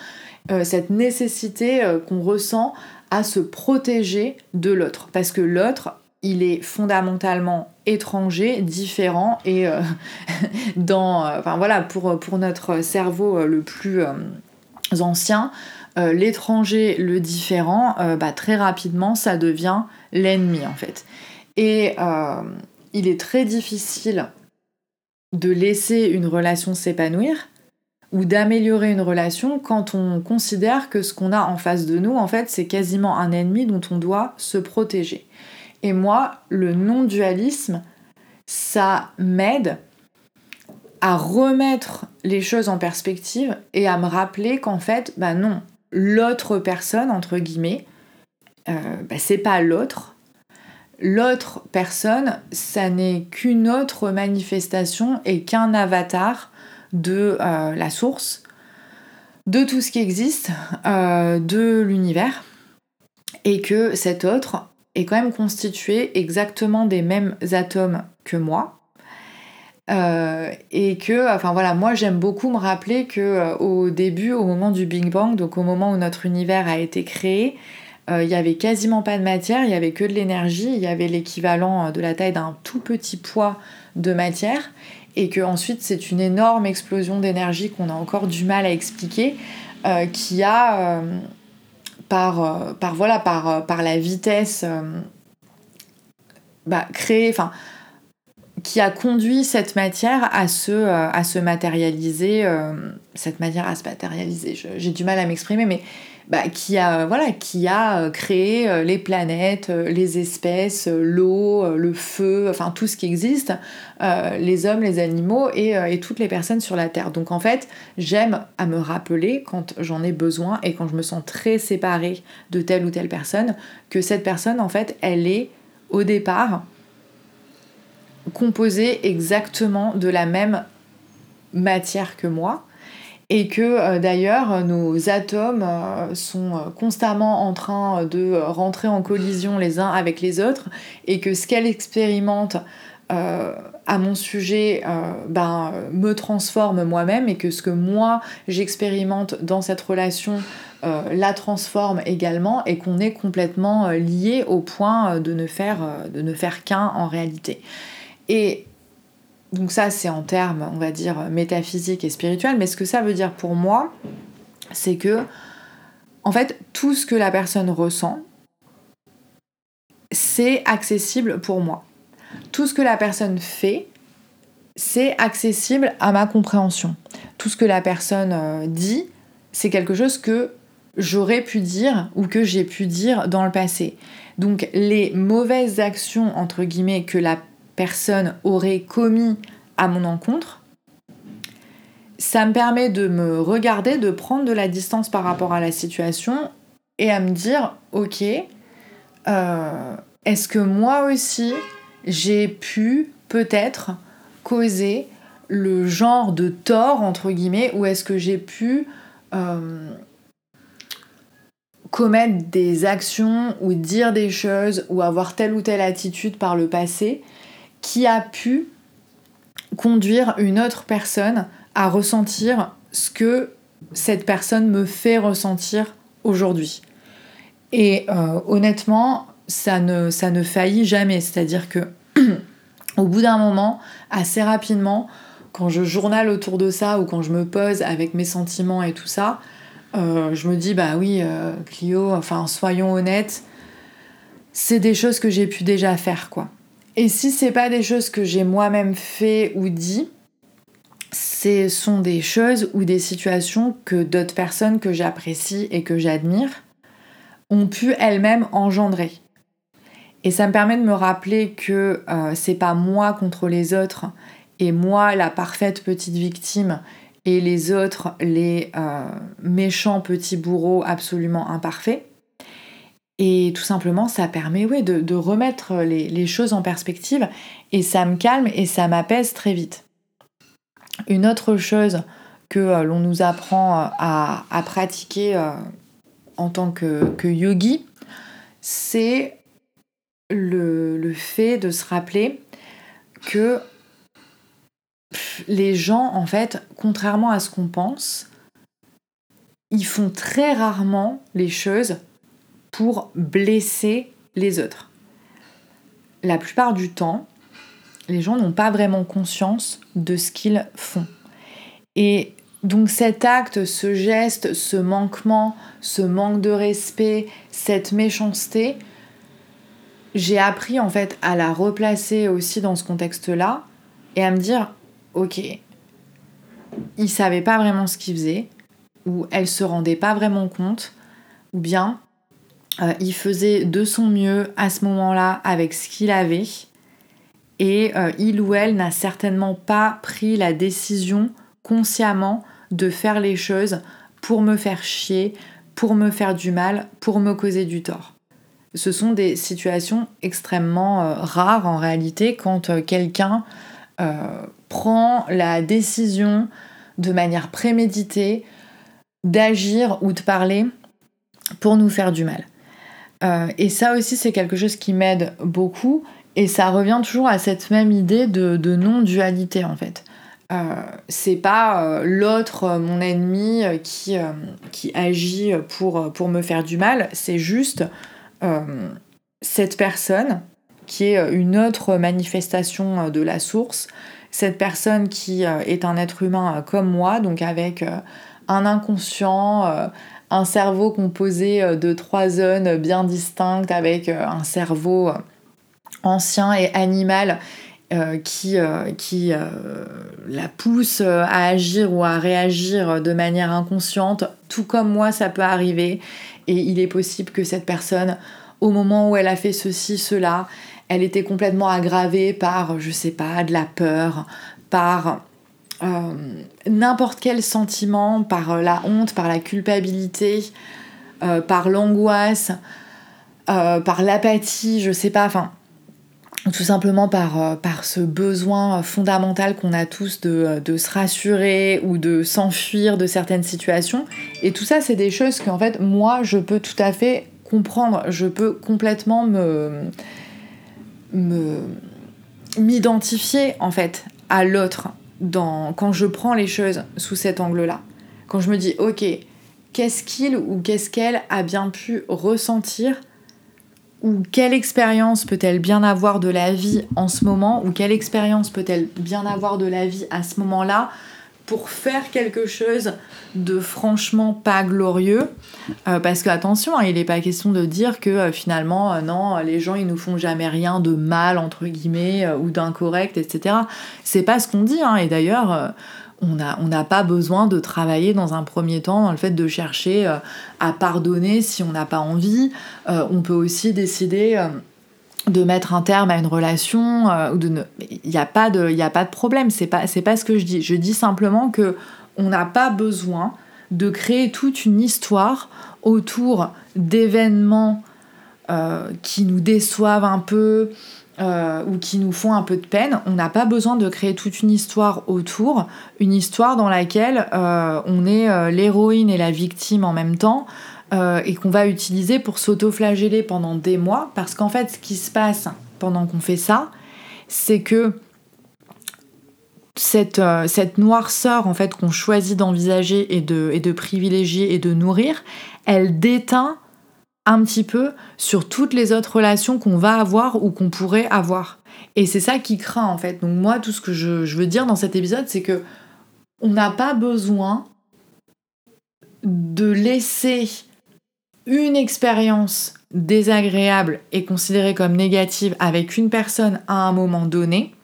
A: euh, cette nécessité euh, qu'on ressent à se protéger de l'autre. Parce que l'autre, il est fondamentalement étranger, différent et euh, dans, enfin voilà, pour notre cerveau le plus ancien, l'étranger, le différent, bah, très rapidement, ça devient l'ennemi en fait. Et il est très difficile de laisser une relation s'épanouir ou d'améliorer une relation quand on considère que ce qu'on a en face de nous, en fait, c'est quasiment un ennemi dont on doit se protéger. Et moi, le non-dualisme, ça m'aide à remettre les choses en perspective et à me rappeler qu'en fait, bah non, l'autre personne, entre guillemets, euh, bah c'est pas l'autre. L'autre personne, ça n'est qu'une autre manifestation et qu'un avatar de euh, la source, de tout ce qui existe, euh, de l'univers, et que cet autre est quand même constitué exactement des mêmes atomes que moi, euh, et que, enfin voilà, moi j'aime beaucoup me rappeler que euh, au début, au moment du Big Bang, donc au moment où notre univers a été créé, euh, il y avait quasiment pas de matière, il y avait que de l'énergie, il y avait l'équivalent de la taille d'un tout petit poids de matière, et que ensuite c'est une énorme explosion d'énergie qu'on a encore du mal à expliquer, qui a par, par voilà par, par la vitesse bah, créé, enfin qui a conduit cette matière à se, euh, à se matérialiser, euh, cette matière à se matérialiser, j'ai du mal à m'exprimer, mais bah, qui, a, voilà, qui a euh, créé les planètes, les espèces, l'eau, le feu, enfin tout ce qui existe, les hommes, les animaux et, et, toutes les personnes sur la Terre. Donc en fait, j'aime à me rappeler quand j'en ai besoin et quand je me sens très séparée de telle ou telle personne, que cette personne, en fait, elle est au départ composé exactement de la même matière que moi. Et que euh, d'ailleurs nos atomes euh, sont euh, constamment en train de rentrer en collision les uns avec les autres. Et que ce qu'elle expérimente à mon sujet ben, me transforme moi-même. Et que ce que moi j'expérimente dans cette relation la transforme également. Et qu'on est complètement lié au point de ne faire, de ne faire qu'un en réalité. Et donc ça, c'est en termes, on va dire, métaphysiques et spirituels, mais ce que ça veut dire pour moi, c'est que, en fait, tout ce que la personne ressent, c'est accessible pour moi. Tout ce que la personne fait, c'est accessible à ma compréhension. Tout ce que la personne euh, dit, c'est quelque chose que j'aurais pu dire ou que j'ai pu dire dans le passé. Donc les mauvaises actions, entre guillemets, que la personne aurait commis à mon encontre, ça me permet de me regarder, de prendre de la distance par rapport à la situation et à me dire, ok, euh, est-ce que moi aussi j'ai pu peut-être causer le genre de tort, entre guillemets, ou est-ce que j'ai pu euh, commettre des actions ou dire des choses ou avoir telle ou telle attitude par le passé qui a pu conduire une autre personne à ressentir ce que cette personne me fait ressentir aujourd'hui. Et euh, honnêtement, ça ne, ça ne faillit jamais. C'est-à-dire que au bout d'un moment, assez rapidement, quand je journale autour de ça ou quand je me pose avec mes sentiments et tout ça, euh, je me dis bah oui, euh, Clio, enfin soyons honnêtes, c'est des choses que j'ai pu déjà faire. Et si c'est pas des choses que j'ai moi-même fait ou dit, ce sont des choses ou des situations que d'autres personnes que j'apprécie et que j'admire ont pu elles-mêmes engendrer. Et ça me permet de me rappeler que euh, c'est pas moi contre les autres et moi la parfaite petite victime et les autres les euh, méchants petits bourreaux absolument imparfaits. Et tout simplement, ça permet de, remettre les, choses en perspective et ça me calme et ça m'apaise très vite. Une autre chose que euh, l'on nous apprend euh, à, pratiquer euh, en tant que, yogi, c'est le, fait de se rappeler que les gens, en fait, contrairement à ce qu'on pense, ils font très rarement les choses blesser les autres. La plupart du temps, les gens n'ont pas vraiment conscience de ce qu'ils font. Et donc cet acte, ce geste, ce manquement, ce manque de respect, cette méchanceté, j'ai appris en fait à la replacer aussi dans ce contexte-là et à me dire, ok, il savait pas vraiment ce qu'il faisait, ou elle se rendait pas vraiment compte, ou bien il faisait de son mieux à ce moment-là avec ce qu'il avait et il ou elle n'a certainement pas pris la décision consciemment de faire les choses pour me faire chier, pour me faire du mal, pour me causer du tort. Ce sont des situations extrêmement rares en réalité quand quelqu'un prend la décision de manière préméditée d'agir ou de parler pour nous faire du mal. Euh, et ça aussi, c'est quelque chose qui m'aide beaucoup. Et ça revient toujours à cette même idée de, non-dualité en fait. Euh, c'est pas euh, l'autre, mon ennemi, qui, qui agit pour, pour me faire du mal, c'est juste cette personne qui est une autre manifestation de la source, cette personne qui est un être humain comme moi, donc avec un inconscient, un cerveau composé euh, de trois zones bien distinctes avec euh, un cerveau ancien et animal qui, qui la pousse à agir ou à réagir de manière inconsciente, tout comme moi ça peut arriver. Et il est possible que cette personne, au moment où elle a fait ceci, cela, elle était complètement aggravée par, je sais pas, de la peur, par euh, n'importe quel sentiment, par euh, la honte, par la culpabilité, euh, par l'angoisse, par l'apathie, je sais pas, enfin, tout simplement par, ce besoin fondamental qu'on a tous de, de, se rassurer ou de s'enfuir de certaines situations. Et tout ça, c'est des choses qu'en fait, moi, je peux tout à fait comprendre, je peux complètement me m'identifier en fait à l'autre quand je prends les choses sous cet angle-là, quand je me dis, ok, qu'est-ce qu'il ou qu'est-ce qu'elle a bien pu ressentir ou quelle expérience peut-elle bien avoir de la vie en ce moment ou quelle expérience peut-elle bien avoir de la vie à ce moment-là pour faire quelque chose de franchement pas glorieux. Euh, parce que attention, hein, il n'est pas question de dire que euh, finalement, euh, non, les gens ils nous font jamais rien de mal, entre guillemets, ou d'incorrect, etc. C'est pas ce qu'on dit, hein. et d'ailleurs. on n'a pas besoin de travailler dans un premier temps le fait de chercher à pardonner si on n'a pas envie. on peut aussi décider de mettre un terme à une relation euh, ou de il n'y a pas de a pas de problème. C'est pas c'est pas ce que je dis. Je dis simplement que on n'a pas besoin de créer toute une histoire autour d'événements euh, qui nous déçoivent un peu euh, ou qui nous font un peu de peine, on n'a pas besoin de créer toute une histoire autour, une histoire dans laquelle on est l'héroïne et la victime en même temps, euh, et qu'on va utiliser pour s'auto-flageller pendant des mois, parce qu'en fait, ce qui se passe pendant qu'on fait ça, c'est que cette, euh, noirceur en fait qu'on choisit d'envisager et de, et de privilégier et de nourrir, elle déteint un petit peu sur toutes les autres relations qu'on va avoir ou qu'on pourrait avoir. Et c'est ça qui craint en fait. Donc moi, tout ce que je, je veux dire dans cet épisode, c'est que on n'a pas besoin de laisser une expérience désagréable et considérée comme négative avec une personne à un moment donné,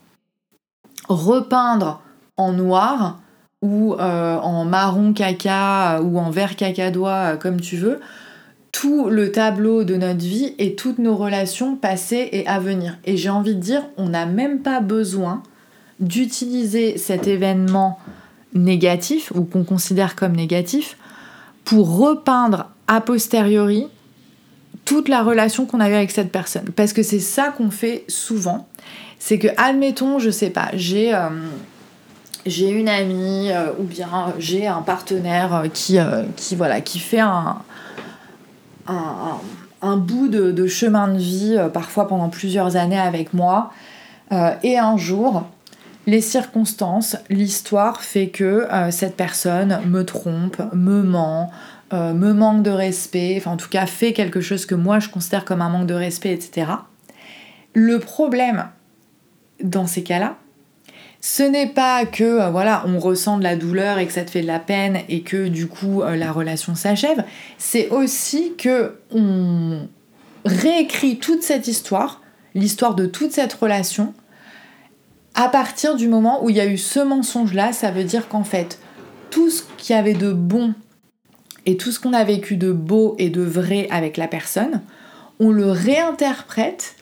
A: repeindre en noir ou euh, en marron caca ou en vert cacadois euh, comme tu veux, tout le tableau de notre vie et toutes nos relations passées et à venir. Et j'ai envie de dire, on n'a même pas besoin d'utiliser cet événement négatif ou qu'on considère comme négatif pour repeindre a posteriori toute la relation qu'on avait avec cette personne. Parce que c'est ça qu'on fait souvent. C'est que, admettons, je sais pas, j'ai euh, une amie euh, ou bien j'ai un partenaire qui, euh, qui, voilà, qui fait un, un, bout de, chemin de vie, parfois pendant plusieurs années avec moi. et un jour, les circonstances, l'histoire fait que cette personne me trompe, me ment, euh, me manque de respect, enfin en tout cas fait quelque chose que moi je considère comme un manque de respect, etc. Le problème dans ces cas-là, ce n'est pas que euh, voilà, on ressent de la douleur et que ça te fait de la peine et que du coup euh, la relation s'achève, c'est aussi que on réécrit toute cette histoire, l'histoire de toute cette relation à partir du moment où il y a eu ce mensonge-là, ça veut dire qu'en fait, tout ce qu'il y avait de bon et tout ce qu'on a vécu de beau et de vrai avec la personne, on le réinterprète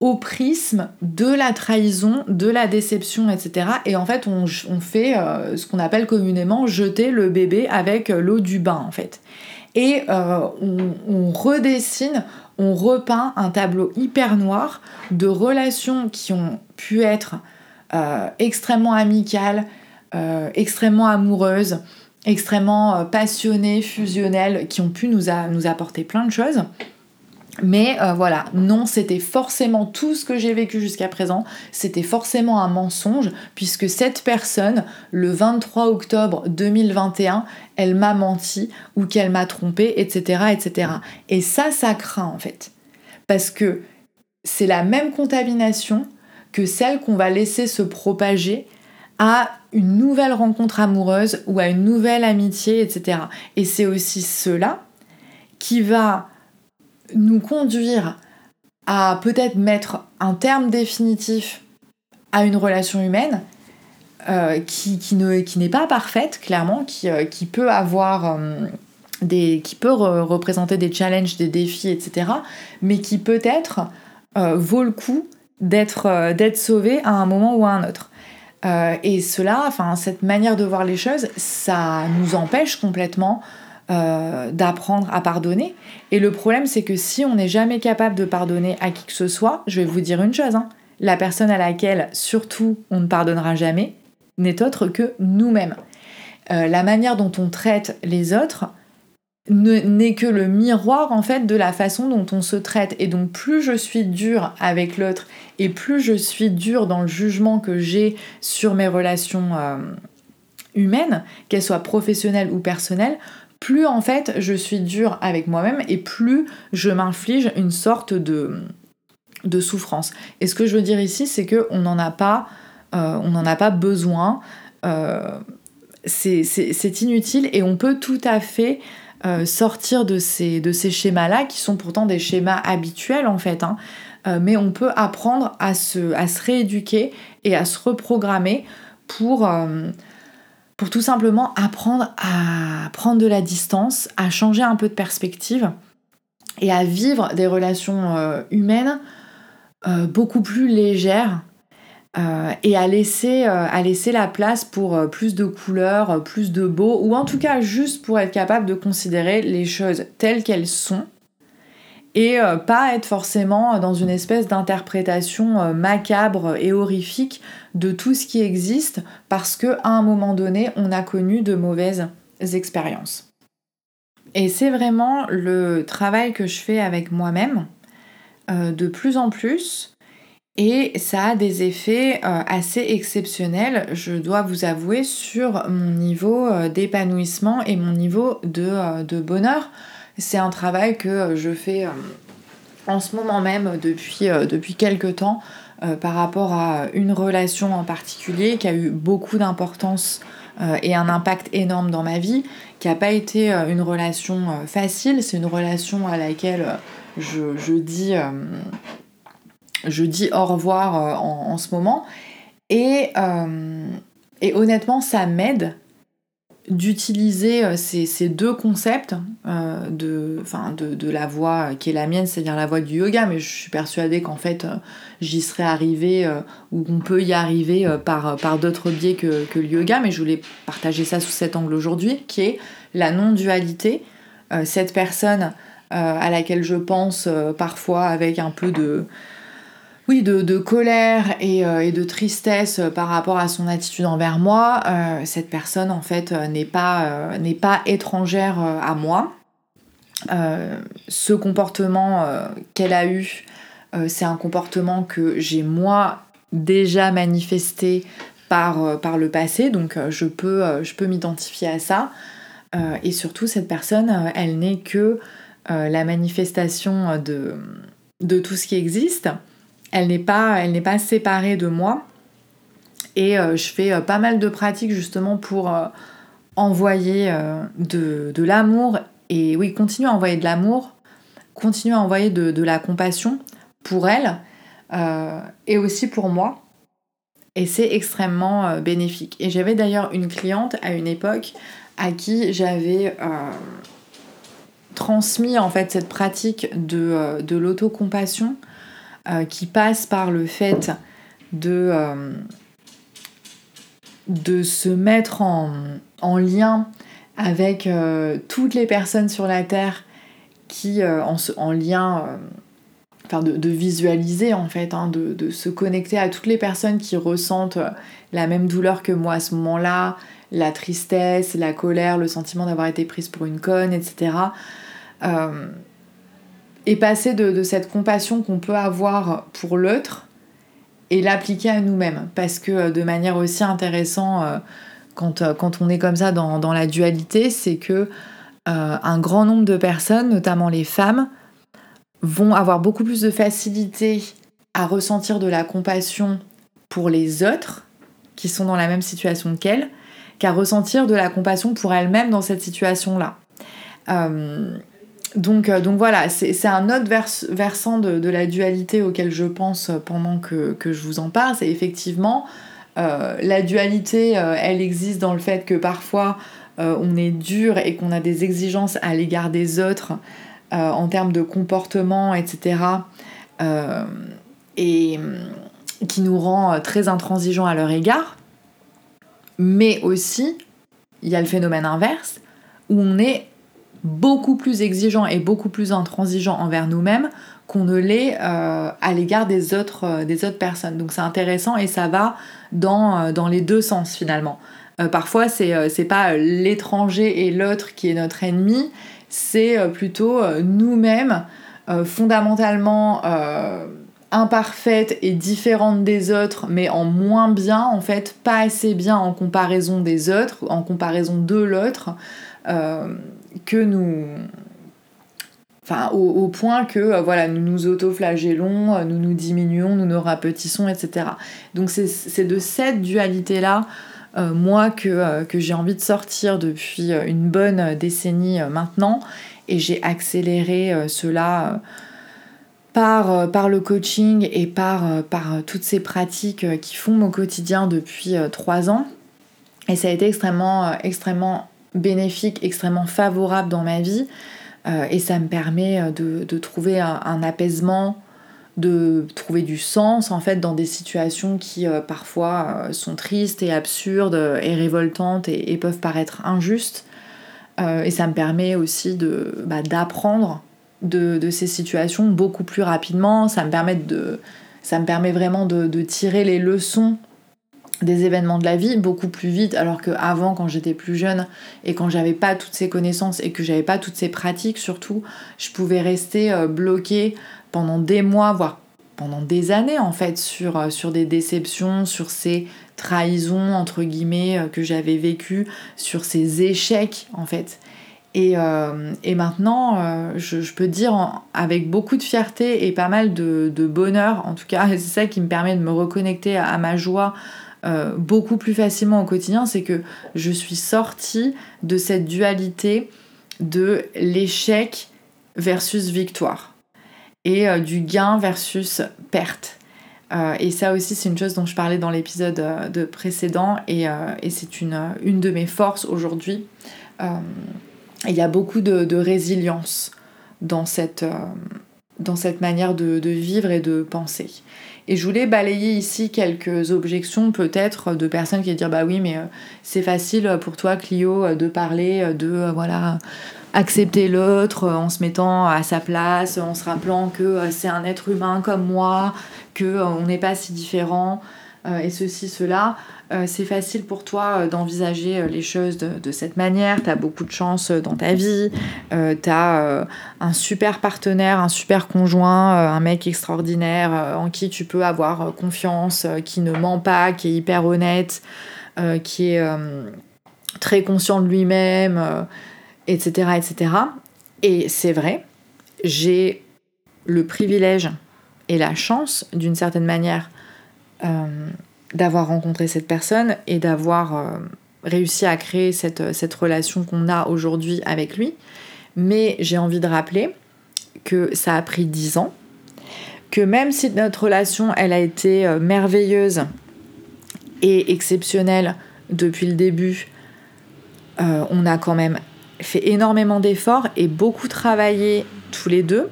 A: au prisme de la trahison, de la déception, etc. Et en fait, on, fait euh, ce qu'on appelle communément jeter le bébé avec l'eau du bain, en fait. Et euh, on, redessine, on repeint un tableau hyper noir de relations qui ont pu être euh, extrêmement amicales, extrêmement amoureuses, extrêmement passionnées, fusionnelles, qui ont pu nous apporter plein de choses mais euh, voilà, non, c'était forcément tout ce que j'ai vécu jusqu'à présent, c'était forcément un mensonge, puisque cette personne, le 23 octobre 2021, elle m'a menti ou qu'elle m'a trompé, etc., etc. Et ça, ça craint en fait. Parce que c'est la même contamination que celle qu'on va laisser se propager à une nouvelle rencontre amoureuse ou à une nouvelle amitié, etc. Et c'est aussi cela qui va nous conduire à peut-être mettre un terme définitif à une relation humaine euh, qui, qui n'est pas parfaite, clairement, qui, euh, qui peut avoir euh, des. qui peut représenter des challenges, des défis, etc. Mais qui peut-être vaut le coup d'être d'être sauvé à un moment ou à un autre. Et cela, enfin, cette manière de voir les choses, ça nous empêche complètement euh, d'apprendre à pardonner. Et le problème, c'est que si on n'est jamais capable de pardonner à qui que ce soit, je vais vous dire une chose, hein, la personne à laquelle surtout on ne pardonnera jamais n'est autre que nous-mêmes. Euh, la manière dont on traite les autres n'est que le miroir en fait de la façon dont on se traite. Et donc plus je suis dur avec l'autre et plus je suis dur dans le jugement que j'ai sur mes relations euh, humaines, qu'elles soient professionnelles ou personnelles, plus en fait je suis dure avec moi-même et plus je m'inflige une sorte de, de souffrance. Et ce que je veux dire ici, c'est qu'on n'en a pas, euh, on n'en a pas besoin. Euh, c'est inutile et on peut tout à fait euh, sortir de ces, schémas-là qui sont pourtant des schémas habituels en fait. Hein. mais on peut apprendre à se, rééduquer et à se reprogrammer pour pour tout simplement apprendre à prendre de la distance, à changer un peu de perspective et à vivre des relations euh, humaines euh, beaucoup plus légères euh, et à laisser, à laisser la place pour plus de couleurs, plus de beau, ou en tout cas juste pour être capable de considérer les choses telles qu'elles sont et euh, pas être forcément dans une espèce d'interprétation euh, macabre et horrifique de tout ce qui existe parce que à un moment donné on a connu de mauvaises expériences. Et c'est vraiment le travail que je fais avec moi-même euh, de plus en plus et ça a des effets assez exceptionnels, je dois vous avouer, sur mon niveau d'épanouissement et mon niveau de bonheur. C'est un travail que euh, je fais euh, en ce moment même depuis, euh, depuis quelques temps par rapport à une relation en particulier qui a eu beaucoup d'importance et un impact énorme dans ma vie, qui n'a pas été une relation facile, c'est une relation à laquelle je, dis, je dis au revoir en, ce moment. Et, et honnêtement, ça m'aide d'utiliser euh, ces, deux concepts euh, de, de, la voie qui est la mienne, c'est-à-dire la voie du yoga, mais je suis persuadée qu'en fait euh, j'y serais arrivée ou qu'on peut y arriver par, par d'autres biais que, que, le yoga, mais je voulais partager ça sous cet angle aujourd'hui, qui est la non-dualité. cette personne à laquelle je pense parfois avec un peu de oui, de, colère euh, et, de tristesse par rapport à son attitude envers moi, euh, cette personne en fait euh, n'est pas, étrangère à moi. ce comportement qu'elle a eu, c'est un comportement que j'ai moi déjà manifesté par, le passé, donc je peux, m'identifier à ça. et surtout, cette personne, elle n'est que la manifestation de tout ce qui existe elle n'est pas, elle n'est pas séparée de moi. Et euh, je fais euh, pas mal de pratiques justement pour euh, envoyer de, l'amour. Et oui, continuer à envoyer de l'amour, continuer à envoyer de, la compassion pour elle et aussi pour moi. Et c'est extrêmement bénéfique. Et j'avais d'ailleurs une cliente à une époque à qui j'avais transmis en fait cette pratique de, de l'autocompassion qui passe par le fait de, de se mettre en, en lien avec euh, toutes les personnes sur la Terre qui, euh, en, en, lien, euh, enfin de, visualiser en fait, hein, de, de, se connecter à toutes les personnes qui ressentent la même douleur que moi à ce moment-là, la tristesse, la colère, le sentiment d'avoir été prise pour une conne, etc. et passer de, cette compassion qu'on peut avoir pour l'autre et l'appliquer à nous-mêmes. Parce que de manière aussi intéressante, euh, quand, on est comme ça dans, la dualité, c'est que euh, un grand nombre de personnes, notamment les femmes, vont avoir beaucoup plus de facilité à ressentir de la compassion pour les autres qui sont dans la même situation qu'elles, qu'à ressentir de la compassion pour elles-mêmes dans cette situation-là. Euh, donc, donc, voilà, c'est un autre versant de, la dualité auquel je pense pendant que, je vous en parle, c'est effectivement euh, la dualité, euh, elle existe dans le fait que parfois euh, on est dur et qu'on a des exigences à l'égard des autres en termes de comportement, etc. et qui nous rend très intransigeants à leur égard. Mais aussi, il y a le phénomène inverse, où on est beaucoup plus exigeant et beaucoup plus intransigeant envers nous-mêmes qu'on ne l'est euh, à l'égard des autres, euh, des autres personnes. Donc c'est intéressant et ça va dans, euh, dans les deux sens finalement. parfois c'est, c'est pas l'étranger et l'autre qui est notre ennemi, c'est plutôt nous-mêmes fondamentalement imparfaite et différente des autres, mais en moins bien, en fait, pas assez bien en comparaison des autres, en comparaison de l'autre, que nous, Enfin, au, point que euh, voilà, nous nous autoflagellons, euh, nous nous diminuons, nous nous rapetissons, etc. Donc c'est de cette dualité-là, euh, moi, que, que j'ai envie de sortir depuis une bonne décennie maintenant. Et j'ai accéléré cela par, par, le coaching et par, par toutes ces pratiques qui font mon quotidien depuis trois ans. Et ça a été extrêmement, extrêmement bénéfique, extrêmement favorable dans ma vie. Euh, et ça me permet euh, de, trouver un, apaisement, de trouver du sens en fait dans des situations qui euh, parfois sont tristes et absurdes et révoltantes et, peuvent paraître injustes. et ça me permet aussi de, bah, d'apprendre de, ces situations beaucoup plus rapidement. Ça me permet, de, ça me permet vraiment de, de tirer les leçons des événements de la vie beaucoup plus vite alors qu'avant quand j'étais plus jeune et quand j'avais pas toutes ces connaissances et que j'avais pas toutes ces pratiques surtout je pouvais rester euh, bloquée pendant des mois voire pendant des années en fait sur, euh, sur des déceptions sur ces trahisons entre guillemets euh, que j'avais vécues sur ces échecs en fait. Et, et maintenant, je, peux dire avec beaucoup de fierté et pas mal de, bonheur, en tout cas, c'est ça qui me permet de me reconnecter à ma joie euh, beaucoup plus facilement au quotidien, c'est que je suis sortie de cette dualité de l'échec versus victoire et euh, du gain versus perte. Euh, et ça aussi, c'est une chose dont je parlais dans l'épisode de précédent et, c'est une, une, de mes forces aujourd'hui. il y a beaucoup de, résilience dans cette, dans cette manière de, de, vivre et de penser. Et je voulais balayer ici quelques objections peut-être de personnes qui dire bah oui mais euh, c'est facile pour toi Clio euh, de parler euh, de voilà accepter l'autre en se mettant à sa place, en se rappelant que c'est un être humain comme moi, que on n'est pas si différent et ceci cela. Euh, c'est facile pour toi euh, d'envisager euh, les choses de, cette manière, tu as beaucoup de chance dans ta vie, tu as un super partenaire, un super conjoint, un mec extraordinaire en qui tu peux avoir confiance, qui ne ment pas, qui est hyper honnête, qui est très conscient de lui-même, etc., etc. Et c'est vrai, j'ai le privilège et la chance, d'une certaine manière, d'avoir rencontré cette personne et d'avoir euh, réussi à créer cette, euh, cette relation qu'on a aujourd'hui avec lui. Mais j'ai envie de rappeler que ça a pris dix ans, que même si notre relation, elle a été euh, merveilleuse et exceptionnel depuis le début, euh, on a quand même fait énormément d'efforts et beaucoup travaillé tous les deux.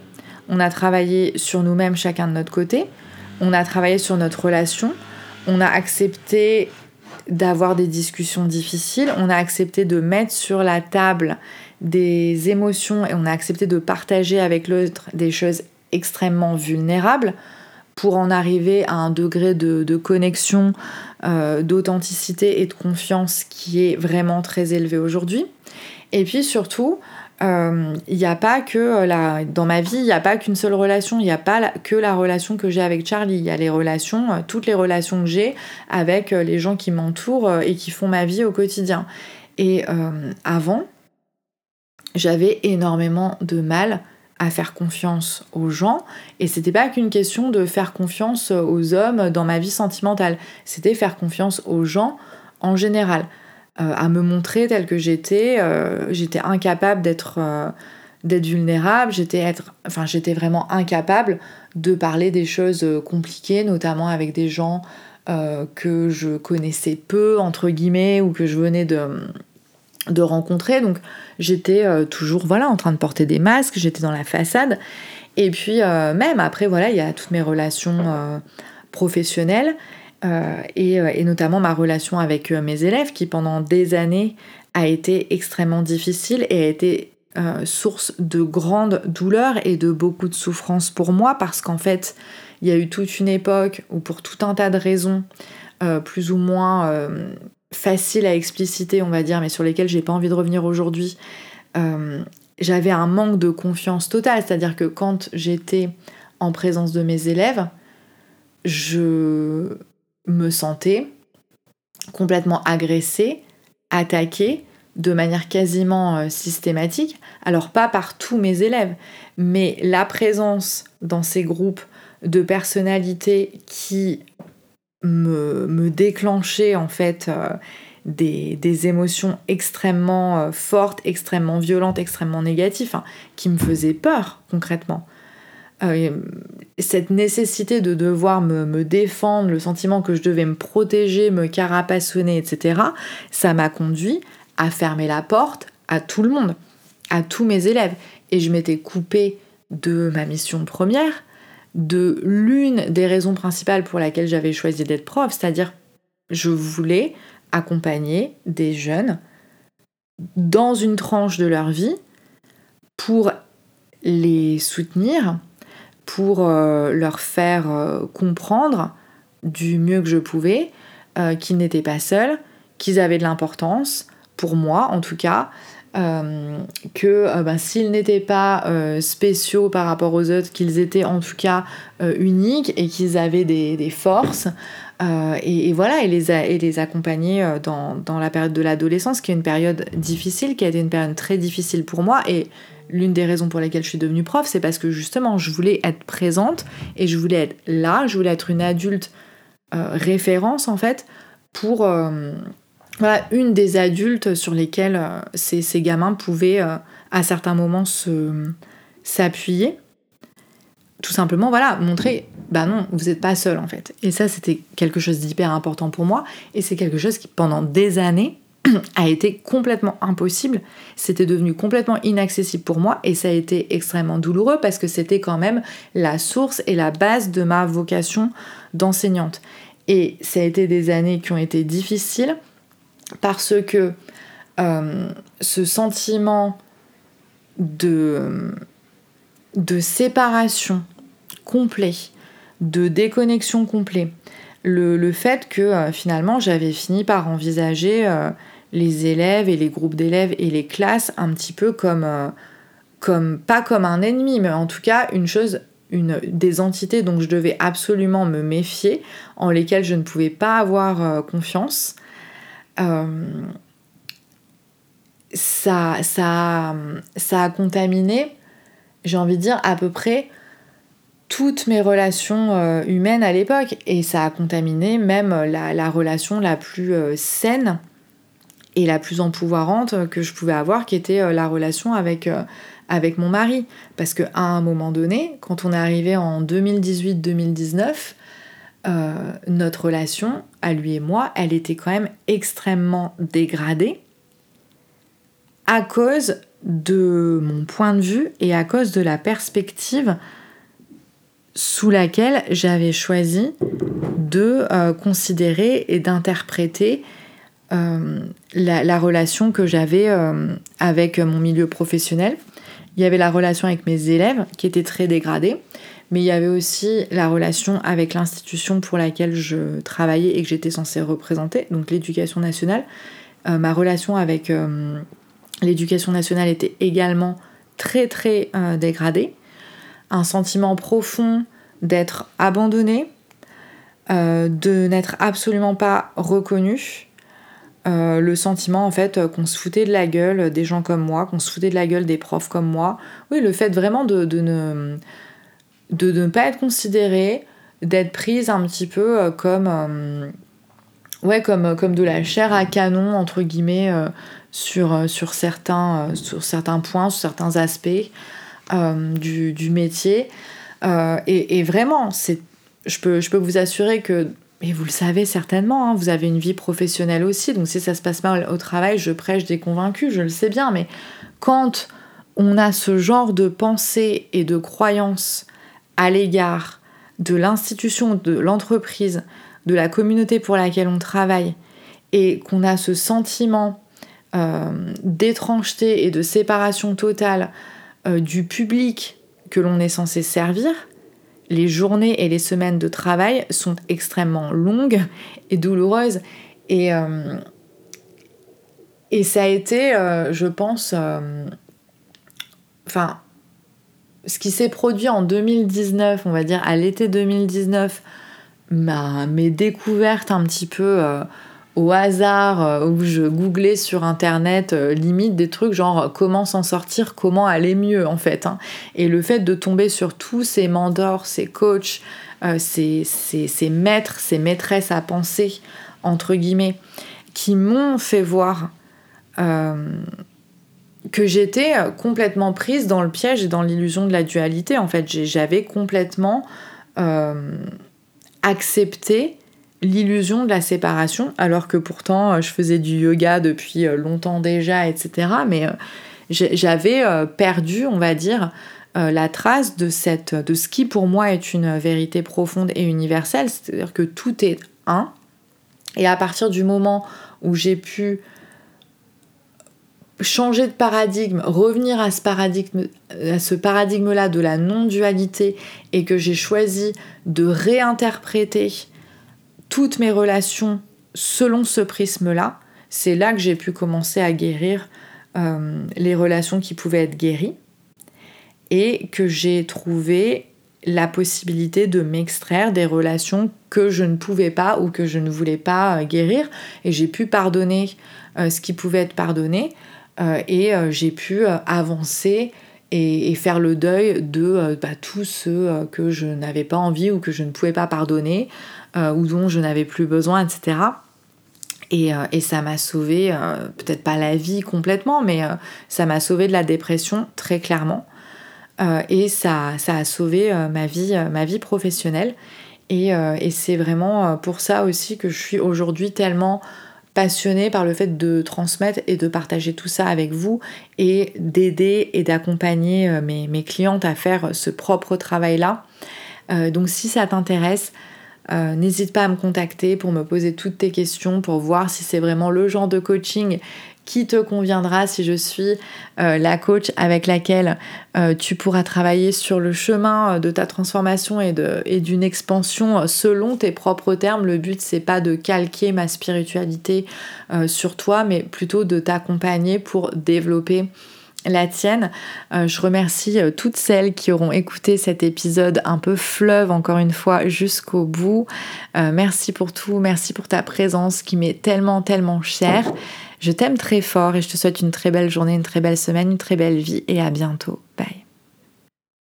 A: On a travaillé sur nous-mêmes chacun de notre côté. On a travaillé sur notre relation. On a accepté d'avoir des discussions difficiles. On a accepté de mettre sur la table des émotions et on a accepté de partager avec l'autre des choses extrêmement vulnérables pour en arriver à un degré de, connexion, euh, d'authenticité et de confiance qui est vraiment très élevé aujourd'hui. Et puis surtout, euh, il n'y a pas que euh, la, dans ma vie, il n'y a pas qu'une seule relation, il n'y a pas que la relation que j'ai avec Charlie, il y a les relations, toutes les relations que j'ai avec les gens qui m'entourent et qui font ma vie au quotidien. Et avant, j'avais énormément de mal à faire confiance aux gens. Et c'était pas qu'une question de faire confiance aux hommes dans ma vie sentimentale, c'était faire confiance aux gens en général, euh, à me montrer tel que j'étais, euh, j'étais incapable d'être euh, vulnérable, j'étais enfin vraiment incapable de parler des choses compliquées notamment avec des gens que je connaissais peu entre guillemets ou que je venais de rencontrer. Donc j'étais euh, toujours en train de porter des masques, j'étais dans la façade. Et puis euh, même après voilà il y a toutes mes relations euh, professionnelles et, notamment ma relation avec mes élèves qui pendant des années a été extrêmement difficile et a été source de grandes douleurs et de beaucoup de souffrance pour moi parce qu'en fait il y a eu toute une époque où pour tout un tas de raisons plus ou moins facile à expliciter, on va dire, mais sur lesquels j'ai pas envie de revenir aujourd'hui, euh, j'avais un manque de confiance totale. C'est-à-dire que quand j'étais en présence de mes élèves, je me sentais complètement agressée, attaquée de manière quasiment euh, systématique. Alors pas par tous mes élèves, mais la présence dans ces groupes de personnalités qui me, déclencher en fait euh, des, émotions extrêmement euh, fortes, extrêmement violentes, extrêmement négatives, qui me faisaient peur concrètement. Euh, cette nécessité de devoir me, me, défendre, le sentiment que je devais me protéger, me carapassonner, etc., ça m'a conduit à fermer la porte à tout le monde, à tous mes élèves. Et je m'étais coupée de ma mission première, de l'une des raisons principales pour laquelle j'avais choisi d'être prof, c'est-à-dire je voulais accompagner des jeunes dans une tranche de leur vie pour les soutenir, pour euh, leur faire euh, comprendre du mieux que je pouvais euh, qu'ils n'étaient pas seuls, qu'ils avaient de l'importance, pour moi en tout cas, que euh, ben, s'ils n'étaient pas spéciaux par rapport aux autres, qu'ils étaient en tout cas uniques et qu'ils avaient des, forces. Et, voilà, et les, et les accompagner dans, dans, la période de l'adolescence, qui est une période difficile, qui a été une période très difficile pour moi. Et l'une des raisons pour lesquelles je suis devenue prof, c'est parce que justement, je voulais être présente et je voulais être là, je voulais être une adulte référence en fait pour voilà, une des adultes sur lesquelles euh, ces, gamins pouvaient euh, à certains moments s'appuyer. Tout simplement, voilà, montrer, bah non, vous n'êtes pas seul en fait. Et ça, c'était quelque chose d'hyper important pour moi. Et c'est quelque chose qui, pendant des années, a été complètement impossible. C'était devenu complètement inaccessible pour moi et ça a été extrêmement douloureux parce que c'était quand même la source et la base de ma vocation d'enseignante. Et ça a été des années qui ont été difficiles parce que euh, ce sentiment de, séparation complet, de déconnexion complet, le, fait que euh, finalement j'avais fini par envisager euh, les élèves et les groupes d'élèves et les classes un petit peu comme, comme, pas comme un ennemi, mais en tout cas une chose des entités dont je devais absolument me méfier, en lesquelles je ne pouvais pas avoir confiance, euh, ça, ça, ça a contaminé, j'ai envie de dire, à peu près toutes mes relations euh, humaines à l'époque. Et ça a contaminé même la, relation la plus euh, saine et la plus empouvoirante que je pouvais avoir, qui était la relation avec, avec mon mari. Parce qu'à un moment donné, quand on est arrivé en 2018-2019, notre relation, à lui et moi, elle était quand même extrêmement dégradée à cause de mon point de vue et à cause de la perspective sous laquelle j'avais choisi de euh, considérer et d'interpréter euh, la, relation que j'avais euh, avec mon milieu professionnel. Il y avait la relation avec mes élèves qui était très dégradée, mais il y avait aussi la relation avec l'institution pour laquelle je travaillais et que j'étais censée représenter, donc l'éducation nationale. ma relation avec l'éducation nationale était également très très dégradée un sentiment profond d'être abandonné, euh, de n'être absolument pas reconnu, euh, le sentiment en fait qu'on se foutait de la gueule des gens comme moi, qu'on se foutait de la gueule des profs comme moi. Oui, le fait vraiment de, ne, de, ne pas être considéré, d'être prise un petit peu euh, comme, ouais, comme, comme de la chair à canon, entre guillemets, sur, sur, certains, sur certains points, sur certains aspects. Euh, du, métier. Euh, et, vraiment, je, peux, je peux vous assurer que, et vous le savez certainement, hein, vous avez une vie professionnelle aussi, donc si ça se passe mal au travail, je prêche des convaincus, je le sais bien, mais quand on a ce genre de pensée et de croyance à l'égard de l'institution, de l'entreprise, de la communauté pour laquelle on travaille, et qu'on a ce sentiment euh, d'étrangeté et de séparation totale euh, du public que l'on est censé servir, les journées et les semaines de travail sont extrêmement longues et douloureuses. Et, euh, ça a été, euh, je pense, enfin, ce qui s'est produit en 2019, on va dire à l'été 2019, mes découvertes un petit peu au hasard euh, où je googlais sur internet euh, limite des trucs genre euh, comment s'en sortir, comment aller mieux en fait. Hein. Et le fait de tomber sur tous ces mentors, ces coachs, ces, maîtres, ces maîtresses à penser, entre guillemets, qui m'ont fait voir que j'étais complètement prise dans le piège et dans l'illusion de la dualité. En fait, j'avais complètement accepté l'illusion de la séparation, alors que pourtant euh, je faisais du yoga depuis euh, longtemps déjà, etc. Mais euh, j'avais perdu, on va dire, la trace de, cette, de ce qui pour moi est une vérité profonde et universelle, c'est-à-dire que tout est un. Et à partir du moment où j'ai pu changer de paradigme, revenir à ce paradigme, à ce paradigme-là de la non-dualité et que j'ai choisi de réinterpréter toutes mes relations selon ce prisme-là, c'est là que j'ai pu commencer à guérir euh, les relations qui pouvaient être guéries et que j'ai trouvé la possibilité de m'extraire des relations que je ne pouvais pas ou que je ne voulais pas euh, guérir. Et j'ai pu pardonner euh, ce qui pouvait être pardonné et j'ai pu avancer et, faire le deuil de bah, tous ceux que je n'avais pas envie ou que je ne pouvais pas pardonner euh, ou dont je n'avais plus besoin, etc. Euh, et, ça m'a sauvé, euh, peut-être pas la vie complètement, mais ça m'a sauvé de la dépression très clairement. et ça, ça a sauvé ma, vie, ma vie professionnelle. Et, et c'est vraiment pour ça aussi que je suis aujourd'hui tellement passionnée par le fait de transmettre et de partager tout ça avec vous et d'aider et d'accompagner mes, mes, clientes à faire ce propre travail-là. donc si ça t'intéresse, euh, n'hésite pas à me contacter pour me poser toutes tes questions, pour voir si c'est vraiment le genre de coaching qui te conviendra, si je suis euh, la coach avec laquelle euh, tu pourras travailler sur le chemin de ta transformation et, et d'une expansion selon tes propres termes. Le but, c'est pas de calquer ma spiritualité sur toi, mais plutôt de t'accompagner pour développer la tienne. Euh, je remercie euh, toutes celles qui auront écouté cet épisode un peu fleuve encore une fois jusqu'au bout. Euh, merci pour tout, merci pour ta présence qui m'est tellement tellement chère. Je t'aime très fort et je te souhaite une très belle journée, une très belle semaine, une très belle vie et à bientôt.